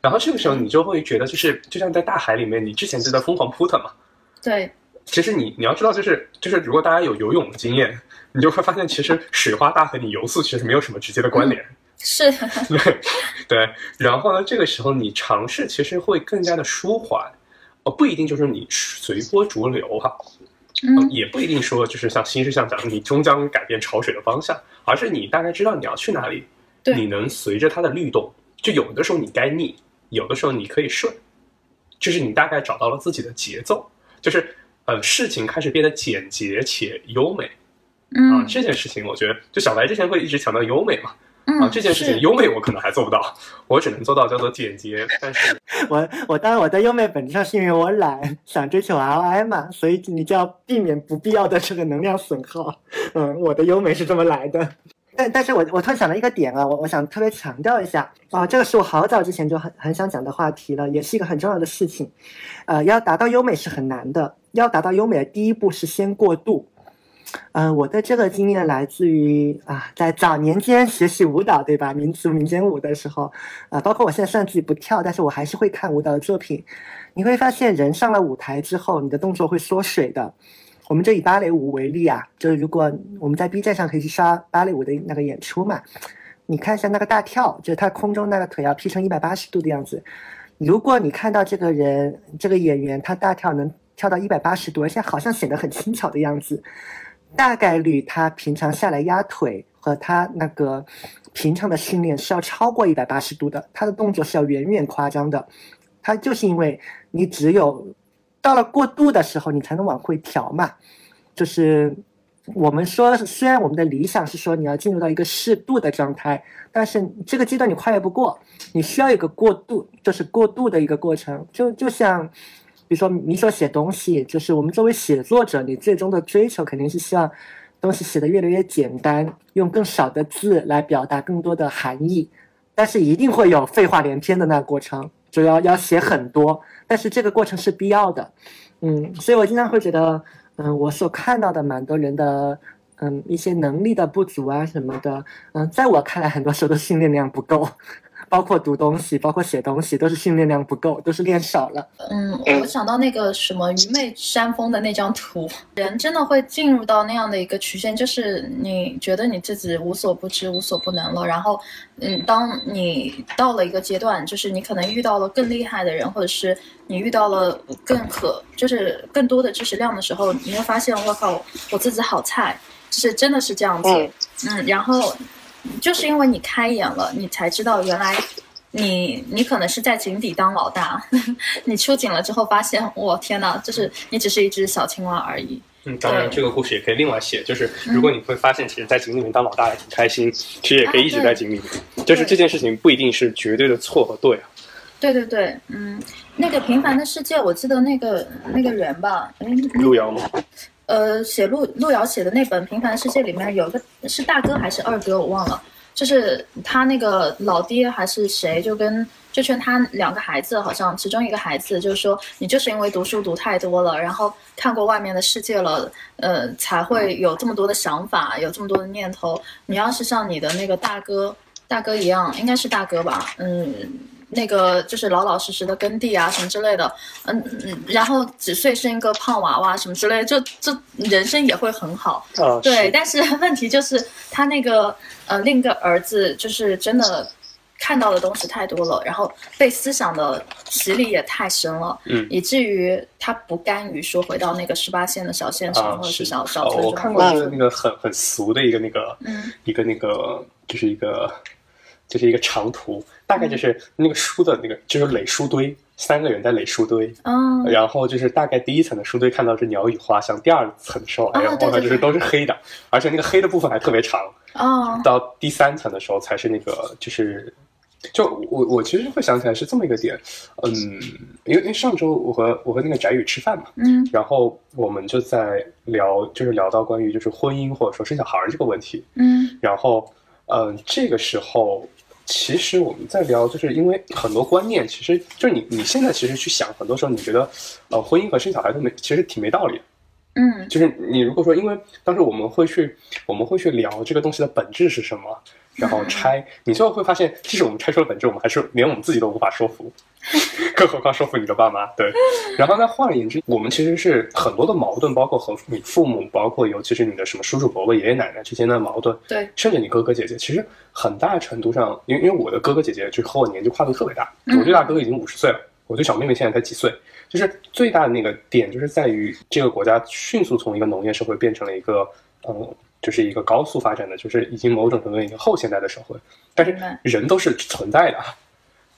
然后这个时候你就会觉得，就是就像在大海里面，你之前就在疯狂扑腾嘛。对，其实你你要知道，就是就是如果大家有游泳的经验，你就会发现，其实水花大和你游速其实没有什么直接的关联。是，对。对，然后呢，这个时候你尝试其实会更加的舒缓，呃，不一定就是你随波逐流哈、呃嗯也不一定说就是像新事项讲的你终将改变潮水的方向，而是你大概知道你要去哪里，你能随着它的律动，就有的时候你该逆，有的时候你可以顺，就是你大概找到了自己的节奏，就是呃事情开始变得简洁且优美啊，嗯这件事情我觉得就小白之前会一直强调优美嘛，啊嗯，这件事情优美我可能还做不到，我只能做到叫做简洁，但是我我当然我的优美本质上是因为我懒，想追求 ROI 嘛，所以你就要避免不必要的这个能量损耗。嗯，我的优美是这么来的。但但是我我突然想到一个点啊，我我想特别强调一下啊，这个是我好早之前就很很想讲的话题了，也是一个很重要的事情。呃，要达到优美是很难的，要达到优美的第一步是先过渡。嗯，我的这个经验来自于啊，在早年间学习舞蹈，对吧？民族民间舞的时候，啊，包括我现在虽然自己不跳，但是我还是会看舞蹈的作品。你会发现，人上了舞台之后，你的动作会缩水的。我们就以芭蕾舞为例啊，就是如果我们在 B 站上可以去刷芭蕾舞的那个演出嘛，你看一下那个大跳，就是他空中那个腿要劈成一百八十度的样子。如果你看到这个人这个演员他大跳能跳到一百八十度，而且好像显得很轻巧的样子。大概率他平常下来压腿和他那个平常的训练是要超过一百八十度的，他的动作是要远远夸张的。他就是因为你只有到了过度的时候，你才能往回调嘛。就是我们说，虽然我们的理想是说你要进入到一个适度的状态，但是这个阶段你跨越不过，你需要一个过渡，就是过渡的一个过程。就就像。比如说，你所写东西，就是我们作为写作者，你最终的追求肯定是希望东西写得越来越简单，用更少的字来表达更多的含义。但是一定会有废话连篇的那个过程，就要要写很多。但是这个过程是必要的，嗯，所以我经常会觉得，嗯，我所看到的蛮多人的，嗯，一些能力的不足啊什么的，嗯，在我看来，很多时候都训练量不够。包括读东西，包括写东西，都是训练量不够，都是练少了。嗯，我想到那个什么愚昧山峰的那张图，人真的会进入到那样的一个曲线，就是你觉得你自己无所不知、无所不能了。然后，嗯，当你到了一个阶段，就是你可能遇到了更厉害的人，或者是你遇到了更可，就是更多的知识量的时候，你会发现，我靠，我自己好菜，是真的是这样子。嗯，然后。就是因为你开眼了，你才知道原来你你可能是在井底当老大，你出井了之后发现，我天哪，就是你只是一只小青蛙而已。嗯，当然这个故事也可以另外写，就是如果你会发现，其实，在井里面当老大也挺开心，其实也可以一直在井里面，就是这件事情不一定是绝对的错和对啊。对对对，嗯，那个平凡的世界，我记得那个那个人吧，路遥吗？呃，写路路遥写的那本《平凡世界》里面有一个是大哥还是二哥，我忘了。就是他那个老爹还是谁，就跟就劝他两个孩子，好像其中一个孩子就是说，你就是因为读书读太多了，然后看过外面的世界了，呃，才会有这么多的想法，有这么多的念头。你要是像你的那个大哥大哥一样，应该是大哥吧，嗯。那个就是老老实实的耕地啊，什么之类的，嗯嗯，然后几岁生一个胖娃娃什么之类，就就人生也会很好。对，但是 问题就是他那个呃另一个儿子就是真的看到的东西太多了，然后被思想的洗礼也太深了，嗯，以至于他不甘于说回到那个十八线的小县城或者是小小村庄。我看过那个那个很很俗的一个那个，嗯，一个那个就是一个。就是一个长图，大概就是那个书的那个，就是垒书堆，三个人在垒书堆。嗯，然后就是大概第一层的书堆看到是鸟语花香，第二层的时候，哎呀，我靠，就是都是黑的，而且那个黑的部分还特别长。哦，到第三层的时候才是那个，就是就我我其实会想起来是这么一个点，嗯，因为因为上周我和我和那个翟宇吃饭嘛，嗯，然后我们就在聊，就是聊到关于就是婚姻或者说生小孩这个问题，嗯，然后嗯这个时候。其实我们在聊，就是因为很多观念，其实就是你你现在其实去想，很多时候你觉得，呃，婚姻和生小孩都没，其实挺没道理。嗯，就是你如果说，因为当时我们会去，我们会去聊这个东西的本质是什么。然后拆，你最后会发现，即使我们拆出了本质，我们还是连我们自己都无法说服，更何况说服你的爸妈。对，然后再换言之，我们其实是很多的矛盾，包括和你父母，包括尤其是你的什么叔叔伯伯、爷爷奶奶之间的矛盾，对，甚至你哥哥姐姐，其实很大程度上，因为因为我的哥哥姐姐就是和我年纪跨度特别大，我最大哥哥已经五十岁了，我最小妹妹现在才几岁，就是最大的那个点就是在于这个国家迅速从一个农业社会变成了一个嗯。就是一个高速发展的，就是已经某种程度已经后现代的社会，但是人都是存在的。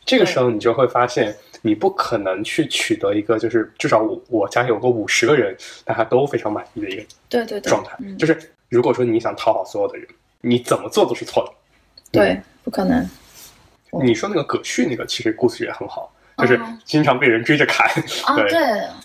这个时候你就会发现，你不可能去取得一个就是至少我我家有个五十个人，大家都非常满意的一个对对状态。就是如果说你想讨好所有的人，你怎么做都是错的。对，不可能。你说那个葛旭那个其实故事也很好，就是经常被人追着砍。啊，对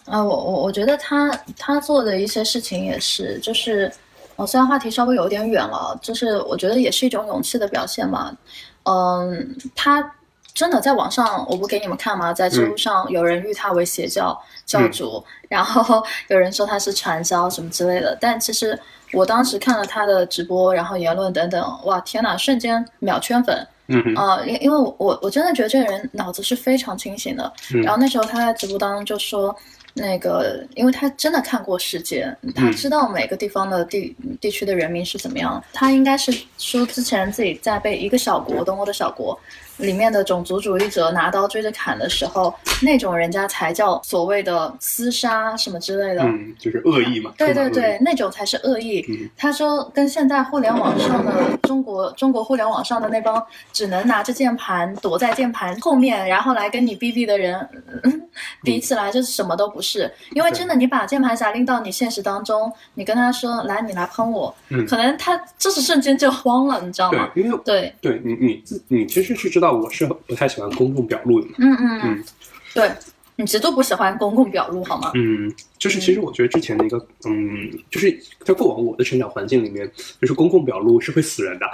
啊，我我我觉得他他做的一些事情也是，就是。哦，虽然话题稍微有点远了，就是我觉得也是一种勇气的表现嘛。嗯，他真的在网上，我不给你们看吗？在知乎上有人誉他为邪教教主，然后 有人说他是传销什么之类的。但其实我当时看了他的直播，然后言论等等，哇，天呐，瞬间秒圈粉。嗯因因为我我我真的觉得这个人脑子是非常清醒的。嗯然后那时候他在直播当中就说，那个因为他真的看过世界，他知道每个地方的地地区的人民是怎么样。他应该是说之前自己在被一个小国东欧的小国里面的种族主义者拿刀追着砍的时候，那种人家才叫所谓的厮杀什么之类的。嗯，就是恶意嘛。对对对，，那种才是恶意。嗯他说跟现在互联网上的中国中国互联网上的那帮只能拿着键盘躲在键盘后面，然后来跟你逼逼的人、嗯、比起来，就是什么都不是。因为真的，你把键盘侠拎到你现实当中，你跟他说来，你来喷我，嗯可能他这是瞬间就慌了，你知道吗？对，因为对，对你你自你其实是知道我是不太喜欢公共表露的嘛。嗯嗯嗯对。你极度不喜欢公共表露，好吗？嗯，就是其实我觉得之前的一个，嗯，就是在过往我的成长环境里面，就是公共表露是会死人的。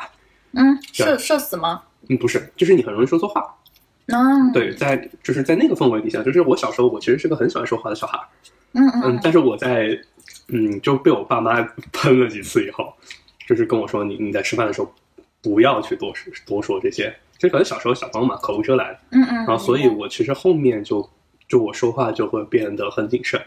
嗯，对社社死吗？嗯，不是，就是你很容易说错话。嗯，，对，在就是在那个氛围底下，就是我小时候我其实是个很喜欢说话的小孩，嗯嗯嗯，但是我在嗯就被我爸妈 喷了几次以后，就是跟我说你你在吃饭的时候不要去多说多说这些，就可能小时候小光嘛，口无遮拦，嗯嗯，然后所以我其实后面就就我说话就会变得很谨慎，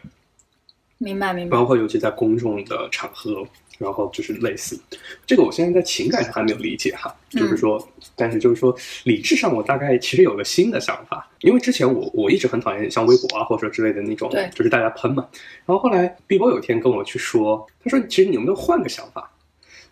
明白明白。包，括尤其在公众的场合，然后就是类似。这个，我现在在情感上还没有理解哈，嗯。就是说，但是就是说理智上我大概其实有个新的想法，因为之前我我一直很讨厌像微博啊或者说之类的那种对，就是大家喷嘛，然后后来碧波有一天跟我去说，他说其实你有没有换个想法？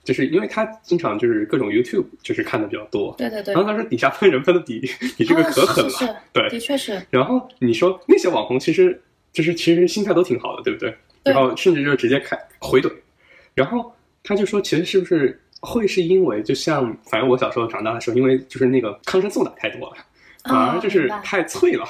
就是因为他经常就是各种 YouTube 就是看的比较多，对对对。然，后他说底下喷人喷的比比这个啊可狠了，是是是对，的确是，然后你说那些网红其实就是其实心态都挺好的，对不对？对然后甚至就直接开回怼，然后他就说，其实是不是会是因为就像反正我小时候长大的时候，因为就是那个抗生素打太多了，反而就是太脆了，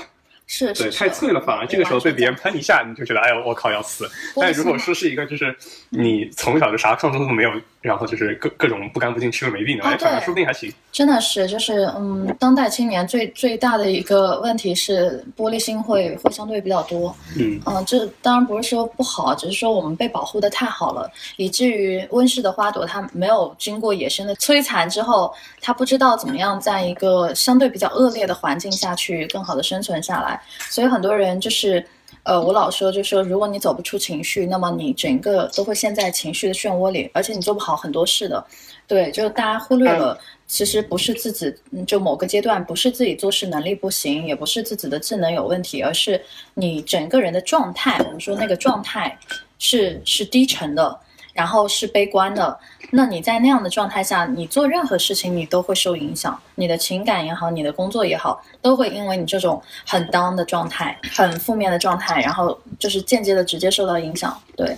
是是对，太脆了，反而这个时候被别人喷一下，你就觉得哎呦我靠要死。但如果说是一个就是你从小就啥抗生素没有，然后就是各各种不干不净吃了没病的，啊哎，说不定还行。真的是，就是嗯，当代青年最最大的一个问题是玻璃心会会相对比较多。嗯嗯，这当然不是说不好，只是说我们被保护的太好了，以至于温室的花朵它没有经过野生的摧残之后，它不知道怎么样在一个相对比较恶劣的环境下去更好的生存下来，所以很多人就是。呃，我老说，就说如果你走不出情绪，那么你整个都会陷在情绪的漩涡里，而且你做不好很多事的。对，就是大家忽略了，其实不是自己，嗯就某个阶段不是自己做事能力不行，也不是自己的智能有问题，而是你整个人的状态，我们说那个状态是是低沉的，然后是悲观的。那你在那样的状态下，你做任何事情你都会受影响，你的情感也好，你的工作也好，都会因为你这种很 down 的状态、很负面的状态，然后就是间接的直接受到影响。对，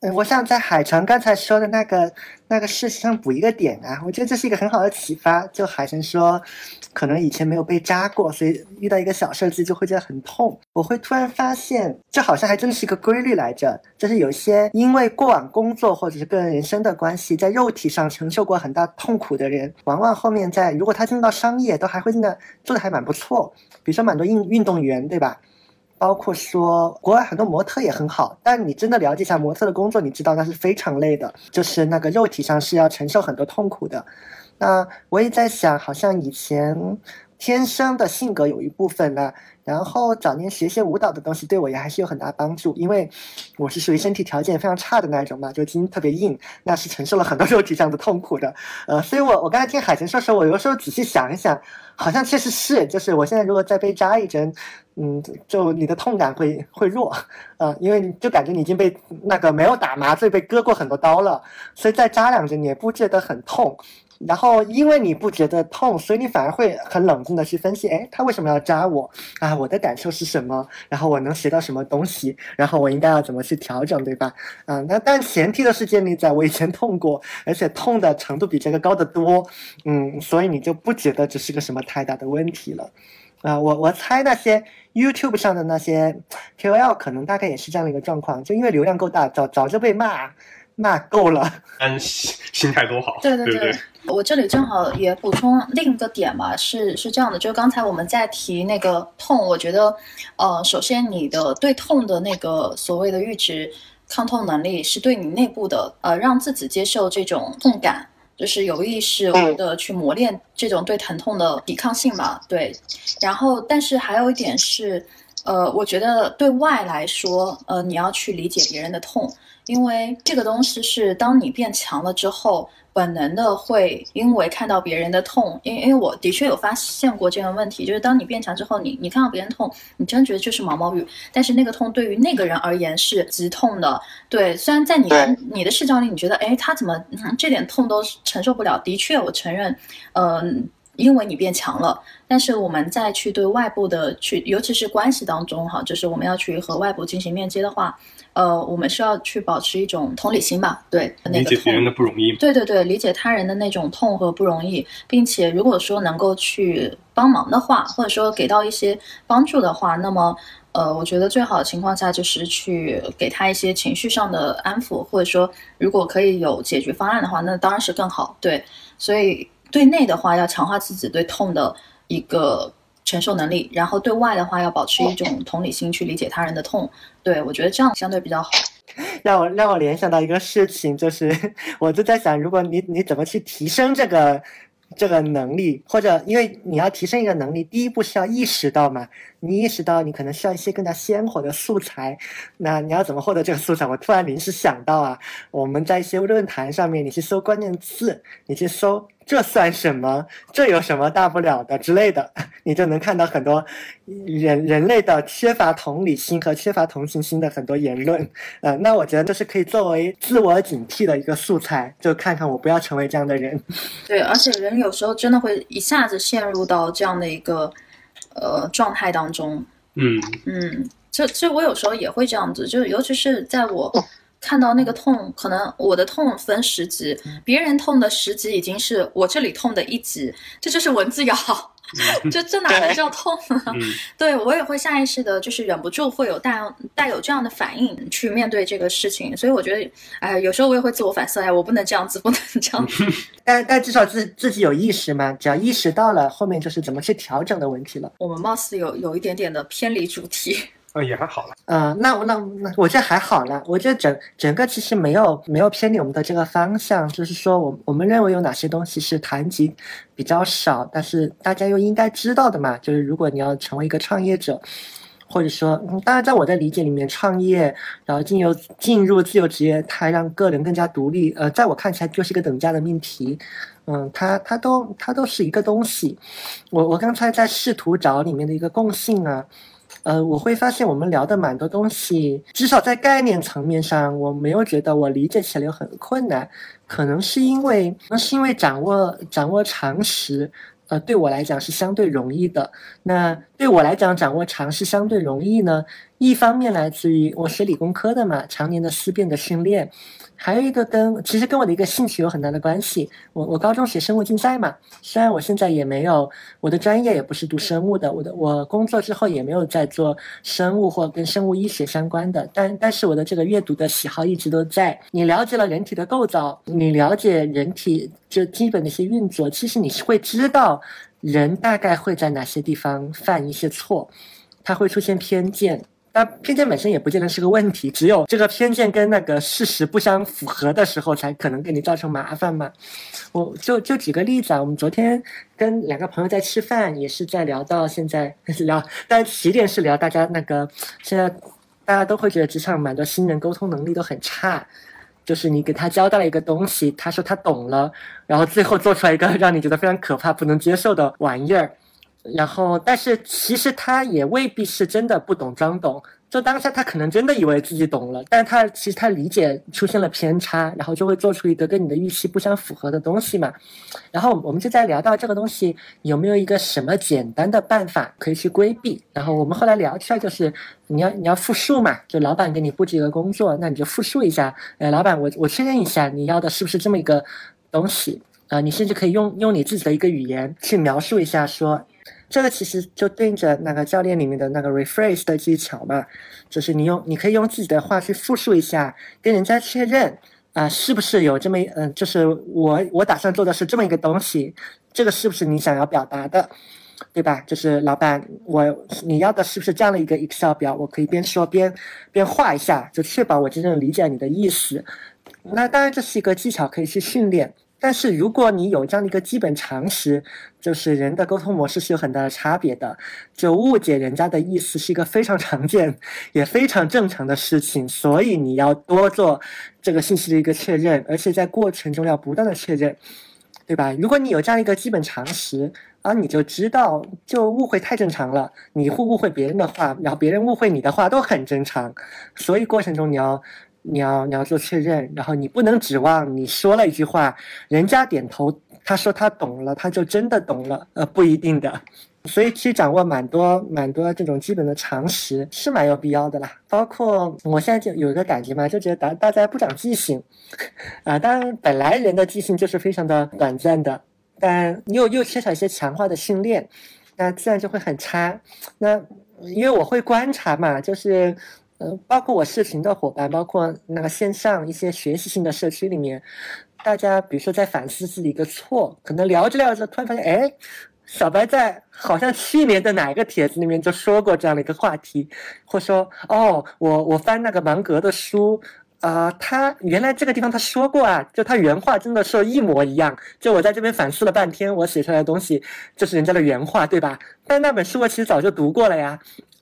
嗯，我想在海城刚才说的那个那个事情上补一个点啊，我觉得这是一个很好的启发。就海城说，可能以前没有被扎过，所以遇到一个小设计就会觉得很痛。我会突然发现，这好像还真是一个规律来着，就是有些因为过往工作或者是个人人生的关系，在肉体上承受过很大痛苦的人，往往后面在如果他进入到商业，都还会真的做的还蛮不错。比如说蛮多运运动员，对吧？包括说国外很多模特也很好，但你真的了解一下模特的工作，你知道那是非常累的，就是那个肉体上是要承受很多痛苦的。那我也在想，好像以前天生的性格有一部分呢，然后早年学些舞蹈的东西对我也还是有很大帮助，因为我是属于身体条件非常差的那种嘛，就筋特别硬，那是承受了很多肉体上的痛苦的。呃，所以我我刚才听海晨说时候，我有时候仔细想一想，好像确实是，就是我现在如果再被扎一针，嗯，就你的痛感会会弱，呃，因为就感觉你已经被那个没有打麻醉被割过很多刀了，所以再扎两针你也不觉得很痛。然后，因为你不觉得痛，所以你反而会很冷静的去分析，哎，他为什么要扎我啊？我的感受是什么？然后我能学到什么东西？然后我应该要怎么去调整，对吧？啊，那但前提的是建立在我以前痛过，而且痛的程度比这个高得多，嗯，所以你就不觉得这是个什么太大的问题了。啊，我我猜那些 YouTube 上的那些 KOL 可能大概也是这样的一个状况，就因为流量够大，早早就被骂。那够了。安心心态多好，对对对？我这里正好也补充另一个点吧，是是这样的，就刚才我们在提那个痛，我觉得，呃，首先你的对痛的那个所谓的阈值抗痛能力，是对你内部的呃让自己接受这种痛感，就是有意识的去磨练这种对疼痛的抵抗性嘛，对。然后，但是还有一点是，呃，我觉得对外来说，呃，你要去理解别人的痛，因为这个东西是当你变强了之后。本能的会因为看到别人的痛，因因为我的确有发现过这个问题，就是当你变强之后，你你看到别人痛，你真觉得就是毛毛雨，但是那个痛对于那个人而言是极痛的。对，虽然在你你的视角里，你觉得哎，他怎么这点痛都承受不了？的确，我承认，嗯，因为你变强了。但是我们再去对外部的去，尤其是关系当中哈，就是我们要去和外部进行链接的话。呃，我们需要去保持一种同理心吧，对，理解别人的不容易，对对对，理解他人的那种痛和不容易，并且如果说能够去帮忙的话，或者说给到一些帮助的话，那么，呃，我觉得最好的情况下就是去给他一些情绪上的安抚，或者说如果可以有解决方案的话，那当然是更好，对，所以对内的话要强化自己对痛的一个。承受能力，然后对外的话要保持一种同理心去理解他人的痛，对我觉得这样相对比较好。让我让我联想到一个事情，就是 我就在想，如果你你怎么去提升这个这个能力，或者因为你要提升一个能力，第一步是要意识到嘛，你意识到你可能需要一些更加鲜活的素材，那你要怎么获得这个素材？我突然临时想到啊，我们在一些论坛上面，你去搜关键字，你去搜。这算什么？这有什么大不了的之类的，你就能看到很多人人类的缺乏同理心和缺乏同情心的很多言论。呃，那我觉得这是可以作为自我警惕的一个素材，就看看我不要成为这样的人。对，而且人有时候真的会一下子陷入到这样的一个呃状态当中。嗯嗯，这这我有时候也会这样子，就是尤其是在我。看到那个痛，可能我的痛分十级，别人痛的十级已经是我这里痛的一级，这就是文字好，这这哪能叫痛呢？对我也会下意识的，就是忍不住会有带带有这样的反应去面对这个事情，所以我觉得，哎，有时候我也会自我反思，哎，我不能这样子，不能这样子。但但至少自自己有意识嘛，只要意识到了，后面就是怎么去调整的问题了。我们貌似有有一点点的偏离主题。呃，也还好了。呃，那我那那我这还好了。我这整整个其实没有没有偏离我们的这个方向，就是说我我们认为有哪些东西是谈及比较少，但是大家又应该知道的嘛。就是如果你要成为一个创业者，或者说，当然在我的理解里面，创业然后进入进入自由职业，它让个人更加独立。呃，在我看起来就是一个等价的命题。嗯，它它都它都是一个东西。我我刚才在试图找里面的一个共性啊。呃，我会发现我们聊的蛮多东西，至少在概念层面上，我没有觉得我理解起来有很困难。可能是因为，那是因为掌握掌握常识，呃，对我来讲是相对容易的。那对我来讲，掌握常识相对容易呢？一方面来自于我学理工科的嘛，常年的思辨的训练。还有一个跟其实跟我的一个兴趣有很大的关系。我我高中学生物竞赛嘛，虽然我现在也没有我的专业也不是读生物的，我的我工作之后也没有在做生物或跟生物医学相关的，但但是我的这个阅读的喜好一直都在。你了解了人体的构造，你了解人体就基本的一些运作，其实你是会知道人大概会在哪些地方犯一些错，它会出现偏见。那偏见本身也不见得是个问题，只有这个偏见跟那个事实不相符合的时候，才可能给你造成麻烦嘛。我就就举个例子啊，我们昨天跟两个朋友在吃饭，也是在聊到现在 聊，但起点是聊大家那个现在大家都会觉得职场蛮多新人沟通能力都很差，就是你给他交代了一个东西，他说他懂了，然后最后做出来一个让你觉得非常可怕、不能接受的玩意儿。然后，但是其实他也未必是真的不懂装懂，就当下他可能真的以为自己懂了，但他其实他理解出现了偏差，然后就会做出一个跟你的预期不相符合的东西嘛。然后我们就在聊到这个东西有没有一个什么简单的办法可以去规避。然后我们后来聊天就是你要你要复述嘛，就老板给你布置一个工作，那你就复述一下，呃，老板我我确认一下你要的是不是这么一个东西啊？你甚至可以用用你自己的一个语言去描述一下说。这个其实就对应着那个教练里面的那个 rephrase 的技巧嘛，就是你用，你可以用自己的话去复述一下，跟人家确认啊，是不是有这么嗯，就是我我打算做的是这么一个东西，这个是不是你想要表达的，对吧？就是老板，我你要的是不是这样的一个 Excel 表？我可以边说边边画一下，就确保我真正理解你的意思。那当然这是一个技巧，可以去训练。但是如果你有这样的一个基本常识，就是人的沟通模式是有很大的差别的，就误解人家的意思是一个非常常见也非常正常的事情，所以你要多做这个信息的一个确认，而且在过程中要不断的确认，对吧？如果你有这样一个基本常识，啊，你就知道，就误会太正常了，你会误会别人的话，然后别人误会你的话都很正常，所以过程中你要。你要你要做确认，然后你不能指望你说了一句话，人家点头，他说他懂了，他就真的懂了，呃，不一定的。所以其实掌握蛮多蛮多这种基本的常识是蛮有必要的啦。包括我现在就有一个感觉嘛，就觉得大大家不长记性，啊，当然本来人的记性就是非常的短暂的，但又又缺少一些强化的训练，那自然就会很差。那因为我会观察嘛，就是。嗯，包括我视频的伙伴，包括那个线上一些学习性的社区里面，大家比如说在反思自己一个错，可能聊着聊着，突然发现，哎，小白在好像去年的哪一个帖子里面就说过这样的一个话题，或说，哦，我我翻那个芒格的书，啊，他原来这个地方他说过啊，就他原话真的是一模一样，就我在这边反思了半天，我写出来的东西就是人家的原话，对吧？但那本书我其实早就读过了呀。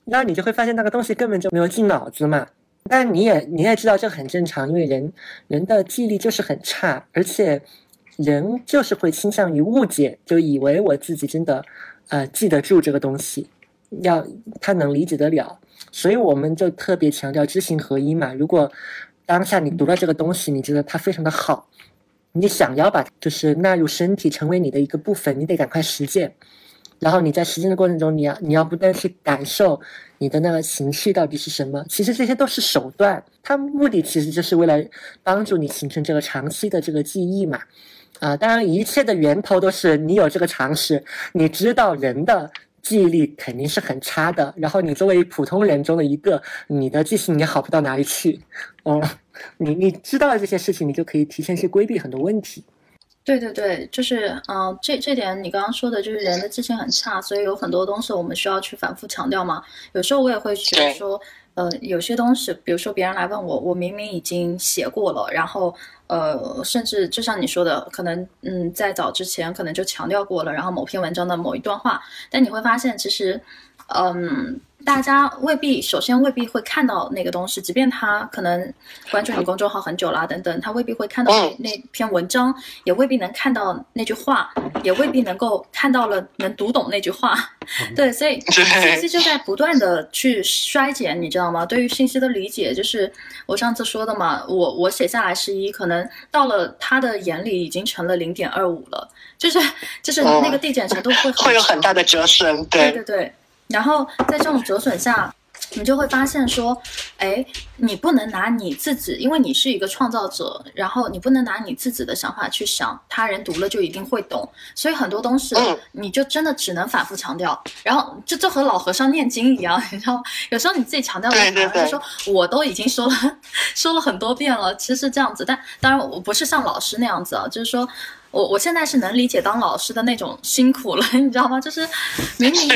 那你就会发现那个东西根本就没有进脑子嘛。但你也你也知道这很正常，因为人人的记忆力就是很差，而且人就是会倾向于误解，就以为我自己真的呃记得住这个东西，要他能理解得了。所以我们就特别强调知行合一嘛。如果当下你读了这个东西，你觉得它非常的好，你想要把就是纳入身体，成为你的一个部分，你得赶快实践。然后你在实践的过程中，你要你要不断去感受你的那个情绪到底是什么。其实这些都是手段，它目的其实就是为了帮助你形成这个长期的这个记忆嘛。啊，当然一切的源头都是你有这个常识，你知道人的记忆力肯定是很差的。然后你作为普通人中的一个，你的记性也好不到哪里去。哦，你你知道了这些事情，你就可以提前去规避很多问题。对对对，就是，嗯，这这点你刚刚说的，就是人的记性很差，所以有很多东西我们需要去反复强调嘛。有时候我也会觉得说，呃，有些东西，比如说别人来问我，我明明已经写过了，然后，呃，甚至就像你说的，可能，嗯，在早之前可能就强调过了，然后某篇文章的某一段话，但你会发现，其实，嗯。大家未必，首先未必会看到那个东西，即便他可能关注你公众号很久啦，等等，他未必会看到那篇文章，也未必能看到那句话，也未必能够看到了能读懂那句话。对，所以 信息就在不断的去衰减，你知道吗？对于信息的理解，就是我上次说的嘛，我我写下来是一，可能到了他的眼里已经成了零点二五了，就是就是那个递减程度会会有很大的折损。对对对。然后在这种折损下，你就会发现说，哎，你不能拿你自己，因为你是一个创造者，然后你不能拿你自己的想法去想，他人读了就一定会懂，所以很多东西你就真的只能反复强调，然后就就和老和尚念经一样，你知道，有时候你自己强调的，就说我都已经说了 说了很多遍了，其实是这样子，但当然我不是像老师那样子啊，就是说。我我现在是能理解当老师的那种辛苦了，你知道吗？就是明明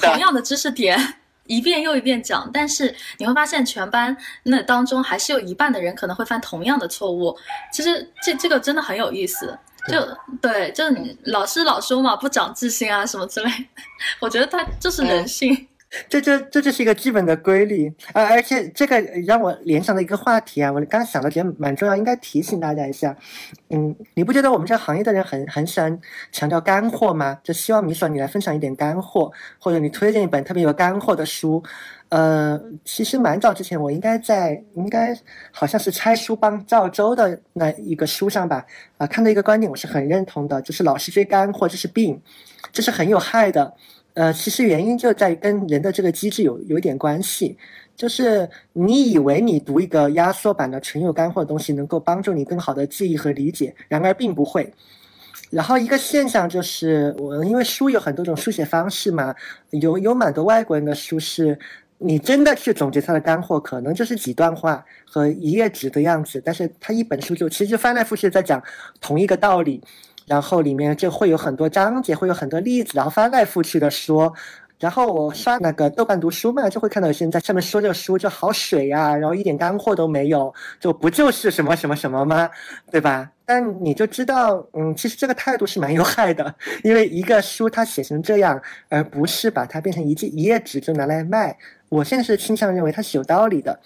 同样的知识点一遍又一遍讲，但是你会发现全班那当中还是有一半的人可能会犯同样的错误。其实这这个真的很有意思，就对，就你老师老说嘛，不长记性啊什么之类，我觉得他就是人性。这这这就是一个基本的规律啊！而且这个让我联想的一个话题啊，我刚想的觉得蛮重要，应该提醒大家一下。嗯，你不觉得我们这个行业的人很很喜欢强调干货吗？就希望米索你来分享一点干货，或者你推荐一本特别有干货的书。呃，其实蛮早之前，我应该在应该好像是拆书帮赵州的那一个书上吧，啊，看到一个观点，我是很认同的，就是老是追干货，这是病，这是很有害的。呃，其实原因就在跟人的这个机制有有点关系，就是你以为你读一个压缩版的纯有干货的东西能够帮助你更好的记忆和理解，然而并不会。然后一个现象就是，我因为书有很多种书写方式嘛，有有蛮多外国人的书是，你真的去总结它的干货，可能就是几段话和一页纸的样子。但是它一本书就其实翻来覆去在讲同一个道理，然后里面就会有很多章节，会有很多例子，然后翻来覆去的说。然后我刷那个豆瓣读书嘛，就会看到有些人在上面说这个书就好水呀，然后一点干货都没有，就不就是什么什么什么吗？对吧？但你就知道，嗯，其实这个态度是蛮有害的，因为一个书它写成这样，而不是把它变成一记一页纸就拿来卖。我现在是倾向认为它是有道理的，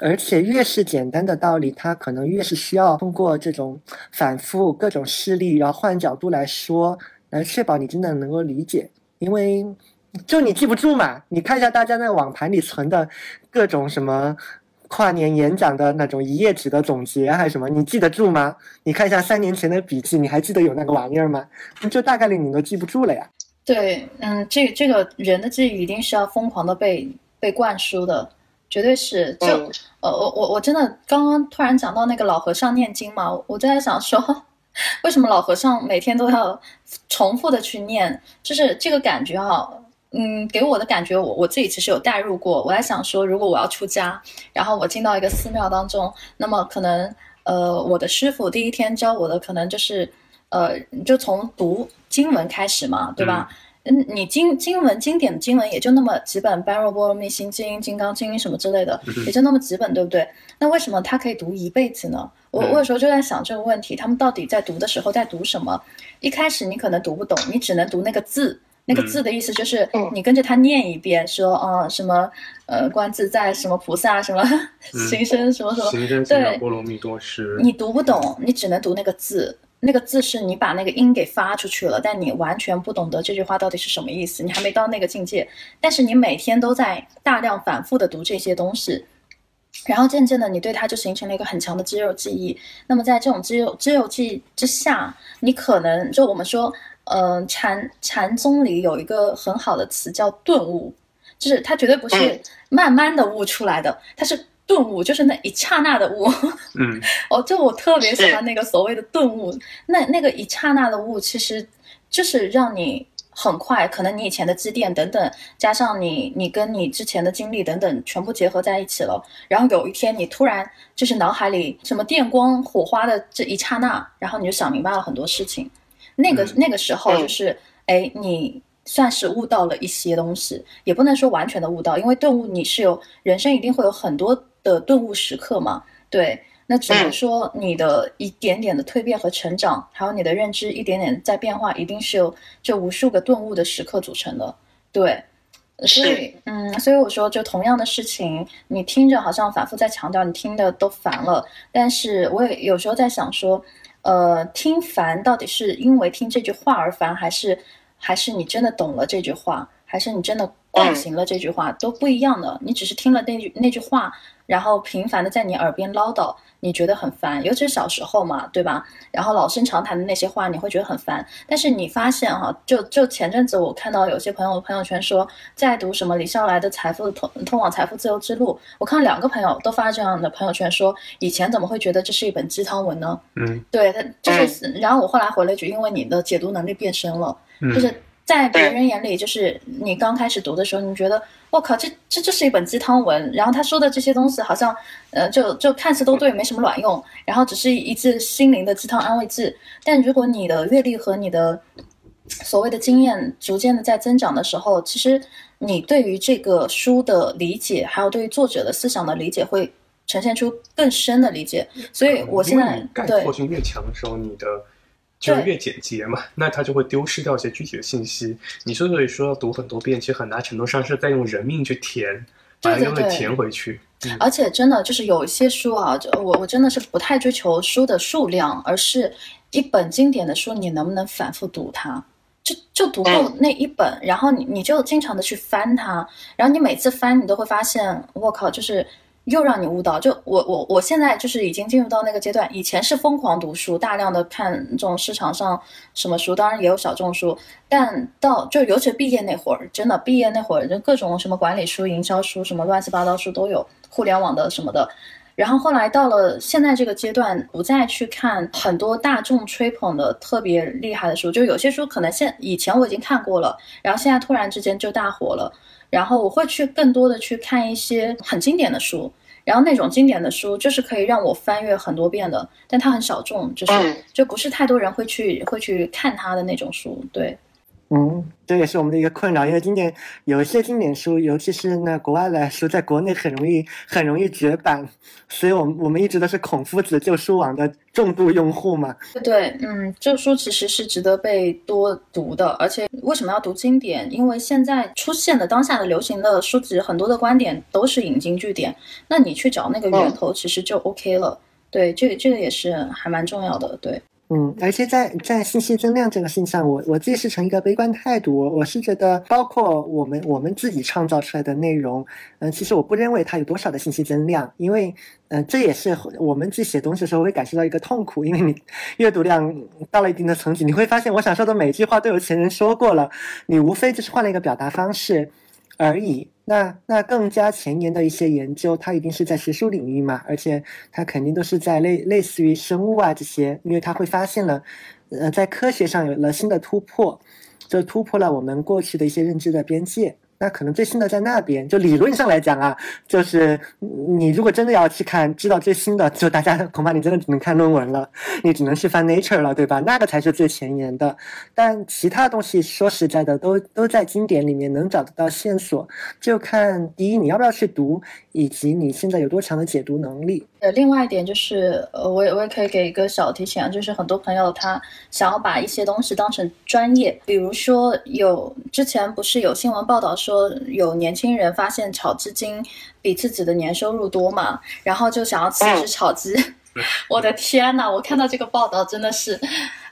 而且越是简单的道理，它可能越是需要通过这种反复各种事例，然后换角度来说，来确保你真的能够理解，因为。就你记不住嘛？你看一下大家那网盘里存的各种什么跨年演讲的那种一页纸的总结还是什么，你记得住吗？你看一下三年前的笔记，你还记得有那个玩意儿吗？就大概率你都记不住了呀。对，嗯，这这个人的记忆一定是要疯狂的被被灌输的，绝对是。就呃，我我我真的刚刚突然讲到那个老和尚念经嘛，我就在想说。为什么老和尚每天都要重复的去念？就是这个感觉哈。嗯，给我的感觉，我我自己其实有代入过。我在想说，如果我要出家，然后我进到一个寺庙当中，那么可能，呃，我的师傅第一天教我的可能就是，呃，就从读经文开始嘛，对吧？嗯，你经经文经典的经文也就那么几本，《般若波罗蜜心经》《金刚经》什么之类的，也就那么几本，对不对？那为什么他可以读一辈子呢？我我有时候就在想这个问题，他们到底在读的时候在读什么？一开始你可能读不懂，你只能读那个字。那个字的意思就是，你跟着他念一遍，说，嗯，什么，呃，观自在，什么菩萨，什么 行深，什么什么，对，波罗蜜多时。你读不懂，你只能读那个字，那个字是你把那个音给发出去了，但你完全不懂得这句话到底是什么意思，你还没到那个境界。但是你每天都在大量反复的读这些东西，然后渐渐的，你对它就形成了一个很强的肌肉记忆。那么在这种肌肉肌肉记忆之下，你可能就我们说。嗯，禅禅宗里有一个很好的词叫顿悟，就是它绝对不是慢慢的悟出来的，它是顿悟，就是那一刹那的悟。嗯，哦，就我特别喜欢那个所谓的顿悟，那那个一刹那的悟，其实就是让你很快，可能你以前的积淀等等，加上你你跟你之前的经历等等，全部结合在一起了，然后有一天你突然就是脑海里什么电光火花的这一刹那，然后你就想明白了很多事情。那个那个时候就是，哎，你算是悟到了一些东西，也不能说完全的悟到，因为顿悟你是有人生一定会有很多的顿悟时刻嘛。对，那只能说你的一点点的蜕变和成长，还有你的认知一点点在变化，一定是由这无数个顿悟的时刻组成的。对，所以嗯，所以我说，就同样的事情，你听着好像反复在强调，你听的都烦了。但是我也有时候在想说。呃，听烦到底是因为听这句话而烦，还是还是你真的懂了这句话，还是你真的惯行了这句话，都不一样的。你只是听了那句那句话。然后频繁的在你耳边唠叨，你觉得很烦，尤其是小时候嘛，对吧？然后老生常谈的那些话，你会觉得很烦。但是你发现哈，就就前阵子我看到有些朋友朋友圈说在读什么李笑来的《财富通通往财富自由之路》，我看两个朋友都发这样的朋友圈说，以前怎么会觉得这是一本鸡汤文呢？嗯，对，他就是，然后我后来回了一句，因为你的解读能力变深了，就是。在别人眼里，就是你刚开始读的时候，你觉得我靠，这这就是一本鸡汤文。然后他说的这些东西，好像，呃，就就看似都对，没什么卵用。然后只是一剂心灵的鸡汤安慰剂。但如果你的阅历和你的所谓的经验逐渐的在增长的时候，其实你对于这个书的理解，还有对于作者的思想的理解，会呈现出更深的理解。所以我现在概括性越强的时候，你的。就是越简洁嘛，那它就会丢失掉一些具体的信息。你之所以说要读很多遍，其实很大程度上是在用人命去填，把它填回去。而且真的就是有一些书啊，就我我真的是不太追求书的数量，而是一本经典的书，你能不能反复读它？就就读够那一本，然后你你就经常的去翻它，然后你每次翻，你都会发现，我靠，就是。又让你悟到，就我我我现在就是已经进入到那个阶段。以前是疯狂读书，大量的看这种市场上什么书，当然也有小众书。但到就尤其毕业那会儿，真的毕业那会儿，就各种什么管理书、营销书，什么乱七八糟书都有，互联网的什么的。然后后来到了现在这个阶段，不再去看很多大众吹捧的特别厉害的书，就有些书可能现以前我已经看过了，然后现在突然之间就大火了，然后我会去更多的去看一些很经典的书，然后那种经典的书就是可以让我翻阅很多遍的，但它很小众，就是嗯就不是太多人会去会去看它的那种书，对。嗯，这也是我们的一个困扰，因为经典有一些经典书，尤其是那国外的书，在国内很容易很容易绝版，所以我们我们一直都是孔夫子旧书网的重度用户嘛。对，嗯，这书其实是值得被多读的，而且为什么要读经典？因为现在出现的当下的流行的书籍，很多的观点都是引经据典，那你去找那个源头，其实就 OK 了。对，这个这个也是还蛮重要的。对，嗯，而且在在信息增量这个事情上，我我自己是成一个悲观态度。我我是觉得，包括我们我们自己创造出来的内容，嗯、其实我不认为它有多少的信息增量，因为嗯、这也是我们自己写东西的时候会感受到一个痛苦，因为你阅读量到了一定的层级，你会发现我想说的每一句话都有前人说过了，你无非就是换了一个表达方式而已。那那更加前沿的一些研究，它一定是在学术领域嘛，而且它肯定都是在类类似于生物啊这些，因为它会发现了，呃，在科学上有了新的突破，就突破了我们过去的一些认知的边界。那可能最新的在那边，就理论上来讲啊，就是你如果真的要去看知道最新的，就大家恐怕你真的只能看论文了，你只能去翻 Nature 了，对吧？那个才是最前沿的。但其他东西说实在的，都都在经典里面能找得到线索，就看第一你要不要去读，以及你现在有多强的解读能力。呃，另外一点就是，呃，我也我也可以给一个小提醒啊，就是很多朋友他想要把一些东西当成专业，比如说有之前不是有新闻报道说有年轻人发现炒基金比自己的年收入多嘛，然后就想要辞职炒鸡。我的天呐，我看到这个报道真的是，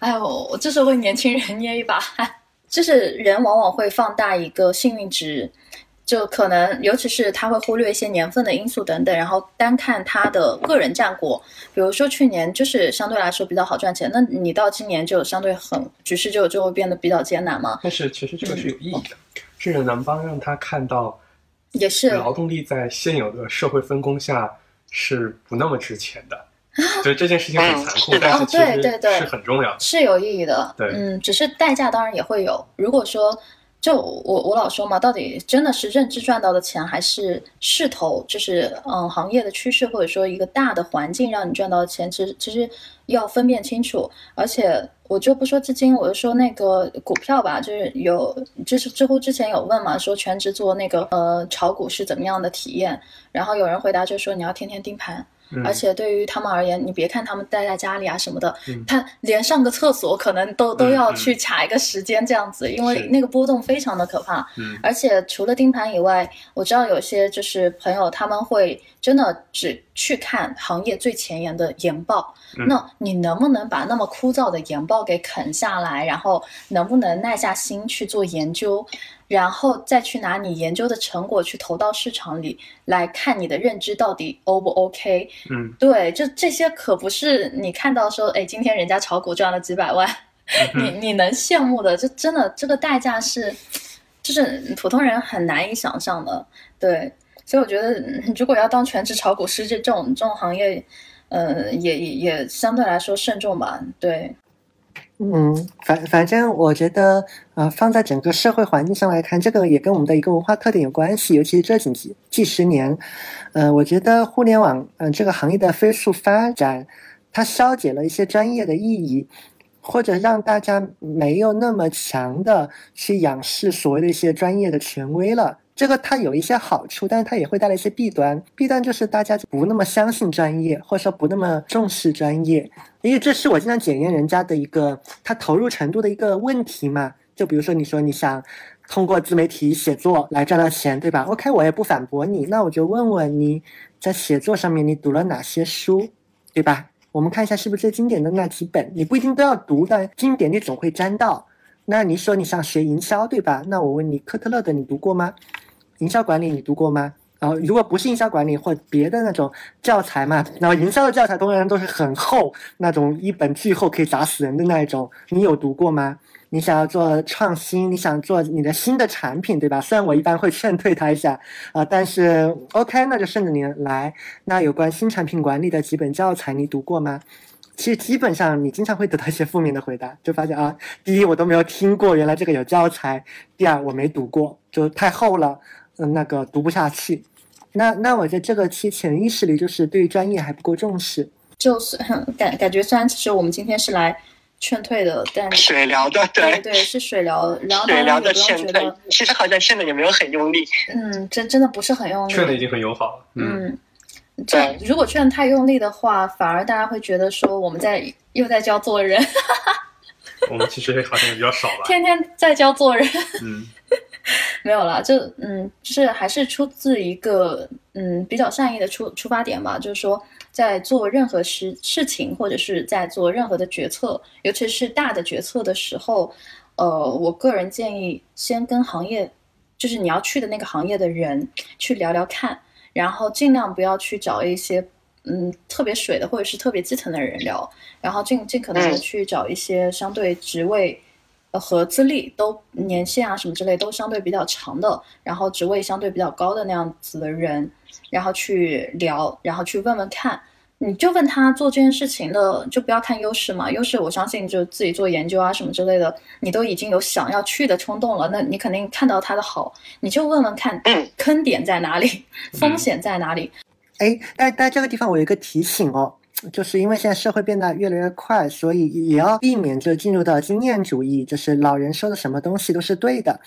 哎呦，我就是为年轻人捏一把汗。就是人往往会放大一个幸运值，就可能，尤其是他会忽略一些年份的因素等等，然后单看他的个人战果。比如说去年就是相对来说比较好赚钱，那你到今年就相对很局势就就会变得比较艰难嘛。但是其实这个是有意义的，是能帮让他看到也是劳动力在现有的社会分工下是不那么值钱的。对这件事情很残酷，但是其哦对对是很重要的。是有意义的，对嗯，只是代价当然也会有。如果说，就我我老说嘛，到底真的是认知赚到的钱，还是势头，就是嗯行业的趋势，或者说一个大的环境让你赚到的钱，其实其实要分辨清楚。而且我就不说基金，我就说那个股票吧，就是有就是知乎之前有问嘛，说全职做那个呃炒股是怎么样的体验，然后有人回答就说你要天天盯盘。嗯而且对于他们而言，你别看他们待在家里啊什么的，嗯他连上个厕所可能都都嗯要嗯去卡一个时间这样子，因为那个波动非常的可怕。嗯而且除了盯盘以外，我知道有些就是朋友他们会真的只去看行业最前沿的研报。嗯那你能不能把那么枯燥的研报给啃下来，然后能不能耐下心去做研究？然后再去拿你研究的成果去投到市场里来看你的认知到底 O 不 OK？嗯，对，就这些可不是你看到说，哎，今天人家炒股赚了几百万，你你能羡慕的，这真的这个代价是，就是普通人很难以想象的。对，所以我觉得嗯如果要当全职炒股师这这种这种行业，呃，也也也相对来说慎重吧。对，嗯，反反正我觉得，呃，放在整个社会环境上来看，这个也跟我们的一个文化特点有关系，尤其是这几几几十年，呃，我觉得互联网，嗯、这个行业的飞速发展，它消解了一些专业的意义，或者让大家没有那么强的去仰视所谓的一些专业的权威了。这个它有一些好处，但是它也会带来一些弊端。弊端就是大家就不那么相信专业，或者说不那么重视专业。因为这是我经常检验人家的一个他投入程度的一个问题嘛。就比如说你说你想通过自媒体写作来赚到钱，对吧？OK，我也不反驳你，那我就问问你在写作上面你读了哪些书，对吧？我们看一下是不是最经典的那几本，你不一定都要读，但经典你总会沾到。那你说你想学营销，对吧？那我问你，科特勒的你读过吗？营销管理你读过吗？然后如果不是营销管理或别的那种教材嘛，然后营销的教材通常都是很厚，那种一本巨厚可以砸死人的那一种，你有读过吗？你想要做创新，你想做你的新的产品，对吧？虽然我一般会劝退他一下啊，但是 OK，那就顺着你来。那有关新产品管理的几本教材，你读过吗？其实基本上你经常会得到一些负面的回答，就发现啊，第一我都没有听过，原来这个有教材；第二我没读过，就太厚了，嗯，那个读不下去。那那我在这个期潜意识里就是对专业还不够重视，就是感感觉虽然其实我们今天是来劝退的，但水疗的，对对是水疗，然后水疗的劝退，其实好像劝的也没有很用力，嗯，真真的不是很用力，劝的已经很友好了，嗯。这如果劝太用力的话，反而大家会觉得说我们在又在教做人。我们其实好像也比较少吧。天天在教做人。嗯，没有了，就嗯，就是还是出自一个嗯比较善意的出出发点吧，就是说在做任何事事情或者是在做任何的决策，尤其是大的决策的时候，呃，我个人建议先跟行业，就是你要去的那个行业的人去聊聊看。然后尽量不要去找一些嗯特别水的或者是特别基层的人聊，然后尽尽可能的去找一些相对职位呃和资历都年限啊什么之类都相对比较长的，然后职位相对比较高的那样子的人，然后去聊，然后去问问看。你就问他做这件事情的，就不要看优势嘛。优势我相信就自己做研究啊什么之类的，你都已经有想要去的冲动了，那你肯定看到他的好，你就问问看，坑点在哪里，风险在哪里。哎，但但这个地方我有一个提醒哦。就是因为现在社会变得越来越快，所以也要避免就进入到经验主义，就是老人说的什么东西都是对的，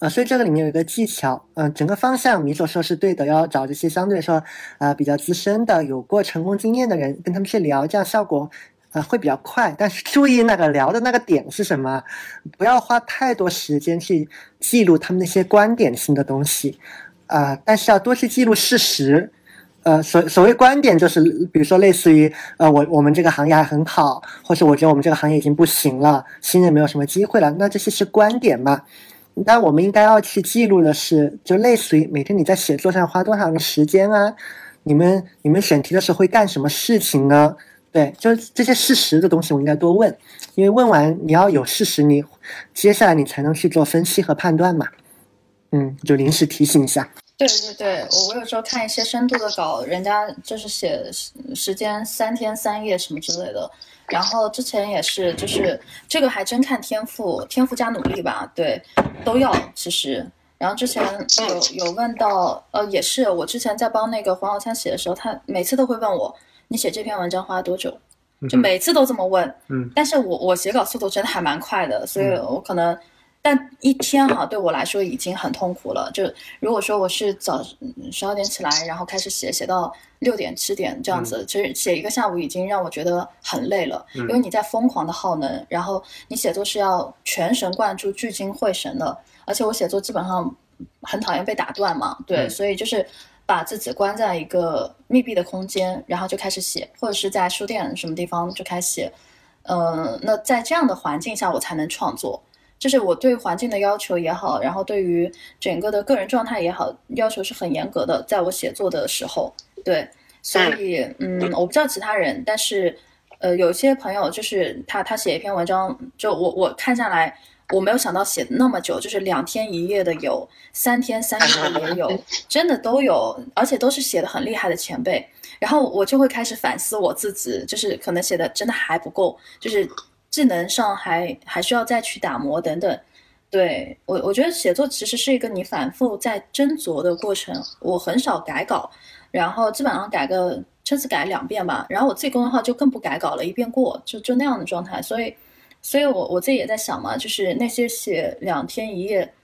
呃，所以这个里面有一个技巧，嗯，整个方向你所说是对的，要找这些相对来说啊比较资深的、有过成功经验的人跟他们去聊，这样效果啊会比较快。但是注意那个聊的那个点是什么，不要花太多时间去记录他们那些观点性的东西，啊，但是要多去记录事实。呃，所所谓观点就是，比如说类似于，呃，我我们这个行业还很好，或者我觉得我们这个行业已经不行了，新人没有什么机会了，那这些是观点嘛？那我们应该要去记录的是，就类似于每天你在写作上花多长时间啊？你们你们选题的时候会干什么事情呢？对，就这些事实的东西，我应该多问，因为问完你要有事实，你接下来你才能去做分析和判断嘛。嗯，就临时提醒一下。对对对，我我有时候看一些深度的稿，人家就是写时间三天三夜什么之类的，然后之前也是，就是这个还真看天赋，天赋加努力吧，对，都要其实。然后之前有有问到，呃，也是我之前在帮那个黄小灿写的时候，他每次都会问我，你写这篇文章花了多久？就每次都这么问。嗯。但是我我写稿速度真的还蛮快的，所以我可能。但一天哈对我来说已经很痛苦了。就如果说我是早十二点起来，然后开始写，写到六点七点这样子，其实写一个下午已经让我觉得很累了。因为你在疯狂的耗能，然后你写作是要全神贯注、聚精会神的。而且我写作基本上很讨厌被打断嘛，对，所以就是把自己关在一个密闭的空间，然后就开始写，或者是在书店什么地方就开始写。嗯，那在这样的环境下，我才能创作。就是我对环境的要求也好，然后对于整个的个人状态也好，要求是很严格的。在我写作的时候，对，所以嗯，我不知道其他人，但是呃，有些朋友就是他他写一篇文章，就我我看下来，我没有想到写那么久，就是两天一夜的有，三天三夜的也有，真的都有，而且都是写的很厉害的前辈。然后我就会开始反思我自己，就是可能写的真的还不够，就是。技能上还还需要再去打磨等等，对我我觉得写作其实是一个你反复在斟酌的过程。我很少改稿，然后基本上改个甚至改两遍吧。然后我自己公众号就更不改稿了，一遍过就就那样的状态。所以，所以我我自己也在想嘛，就是那些写两天一夜、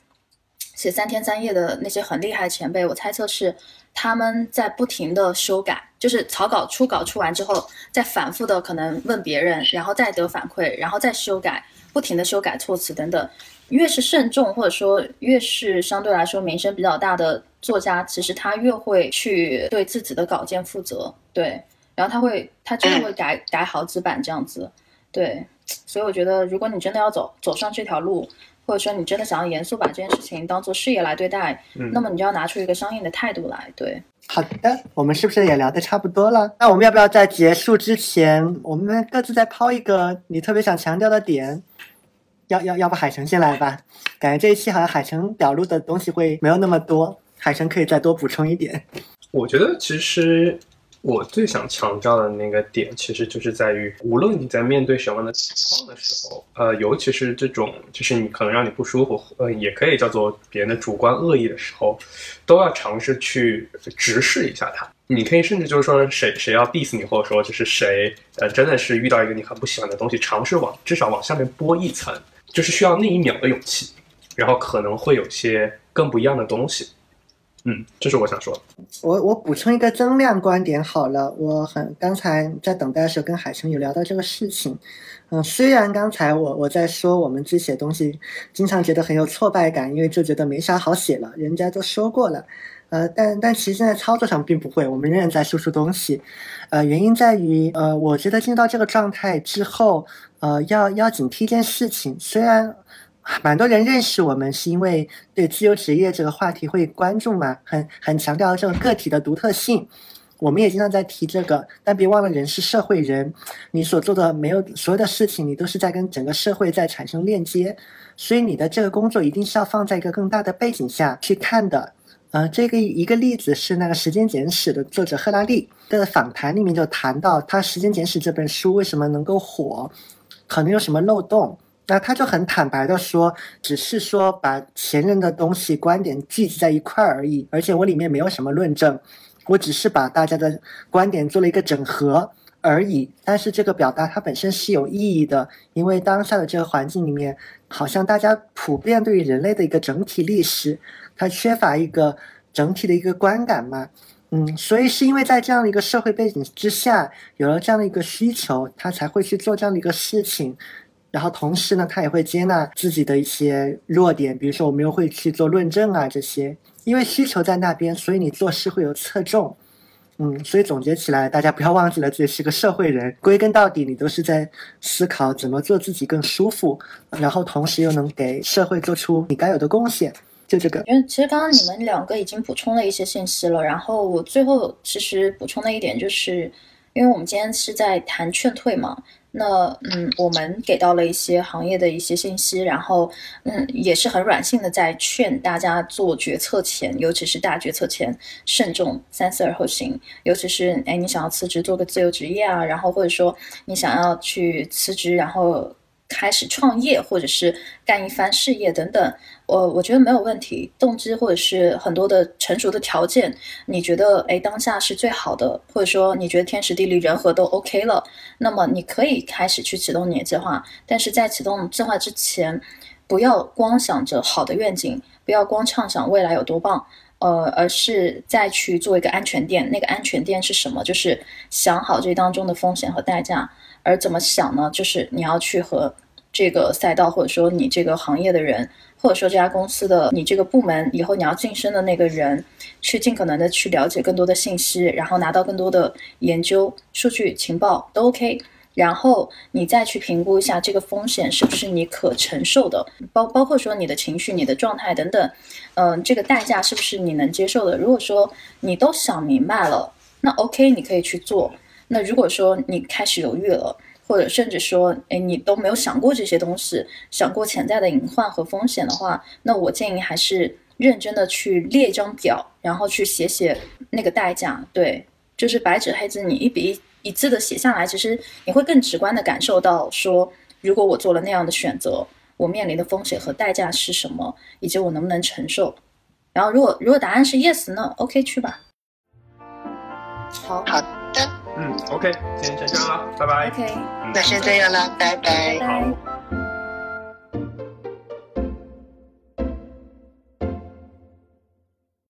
写三天三夜的那些很厉害前辈，我猜测是。他们在不停的修改，就是草稿初稿出完之后，再反复的可能问别人，然后再得反馈，然后再修改，不停的修改措辞等等。越是慎重，或者说越是相对来说名声比较大的作家，其实他越会去对自己的稿件负责。对，然后他会，他真的会改改好几版这样子。对，所以我觉得，如果你真的要走走上这条路。或者说你真的想要严肃把这件事情当做事业来对待，那么你就要拿出一个相应的态度来。对，好的，我们是不是也聊得差不多了？那我们要不要在结束之前，我们各自再抛一个你特别想强调的点？要要要不海城先来吧？感觉这一期好像海城表露的东西会没有那么多，海城可以再多补充一点。我觉得其实我最想强调的那个点，其实就是在于，无论你在面对什么样的情况的时候，呃，尤其是这种就是你可能让你不舒服，呃，也可以叫做别人的主观恶意的时候，都要尝试去直视一下它。你可以甚至就是说，谁谁要 diss 你，或者说就是谁，呃，真的是遇到一个你很不喜欢的东西，尝试往至少往下面拨一层，就是需要那一秒的勇气，然后可能会有些更不一样的东西。嗯，这是我想说的。我我补充一个增量观点好了，我很刚才在等待的时候跟海城有聊到这个事情。嗯，虽然刚才我我在说我们自己写东西经常觉得很有挫败感，因为就觉得没啥好写了，人家都说过了。呃，但但其实现，在操作上并不会，我们仍然在输出东西。呃，原因在于，呃，我觉得进入到这个状态之后，呃，要要警惕一件事情。虽然蛮多人认识我们，是因为对自由职业这个话题会关注嘛，很很强调这个个体的独特性。我们也经常在提这个，但别忘了，人是社会人，你所做的没有所有的事情，你都是在跟整个社会在产生链接，所以你的这个工作一定是要放在一个更大的背景下去看的。呃，这个一个例子是那个《时间简史》的作者赫拉利的访谈里面就谈到，他《时间简史》这本书为什么能够火，可能有什么漏洞？那他就很坦白的说，只是说把前人的东西观点聚集在一块儿而已，而且我里面没有什么论证，我只是把大家的观点做了一个整合而已。但是这个表达它本身是有意义的，因为当下的这个环境里面，好像大家普遍对于人类的一个整体历史。它缺乏一个整体的一个观感嘛，嗯，所以是因为在这样的一个社会背景之下，有了这样的一个需求，他才会去做这样的一个事情，然后同时呢，他也会接纳自己的一些弱点，比如说我们又会去做论证啊这些，因为需求在那边，所以你做事会有侧重，嗯，所以总结起来，大家不要忘记了自己是个社会人，归根到底，你都是在思考怎么做自己更舒服，然后同时又能给社会做出你该有的贡献。就这个，因为其实刚刚你们两个已经补充了一些信息了，然后我最后其实补充的一点就是，因为我们今天是在谈劝退嘛，那嗯，我们给到了一些行业的一些信息，然后嗯，也是很软性的在劝大家做决策前，尤其是大决策前慎重，三思而后行，尤其是哎，你想要辞职做个自由职业啊，然后或者说你想要去辞职，然后。开始创业，或者是干一番事业等等，我我觉得没有问题。动机或者是很多的成熟的条件，你觉得哎当下是最好的，或者说你觉得天时地利人和都 OK 了，那么你可以开始去启动你的计划。但是在启动计划之前，不要光想着好的愿景，不要光畅想未来有多棒，呃，而是再去做一个安全垫。那个安全垫是什么？就是想好这当中的风险和代价。而怎么想呢？就是你要去和这个赛道，或者说你这个行业的人，或者说这家公司的你这个部门以后你要晋升的那个人，去尽可能的去了解更多的信息，然后拿到更多的研究数据情报都 OK，然后你再去评估一下这个风险是不是你可承受的，包包括说你的情绪、你的状态等等，嗯，这个代价是不是你能接受的？如果说你都想明白了，那 OK，你可以去做。那如果说你开始犹豫了，或者甚至说，哎，你都没有想过这些东西，想过潜在的隐患和风险的话，那我建议还是认真的去列一张表，然后去写写那个代价。对，就是白纸黑字，你一笔一一字的写下来，其实你会更直观的感受到，说如果我做了那样的选择，我面临的风险和代价是什么，以及我能不能承受。然后，如果如果答案是 yes，那 OK 去吧。好。好。嗯，OK，今天先这样了，拜拜。OK，那先这样了，拜拜。好。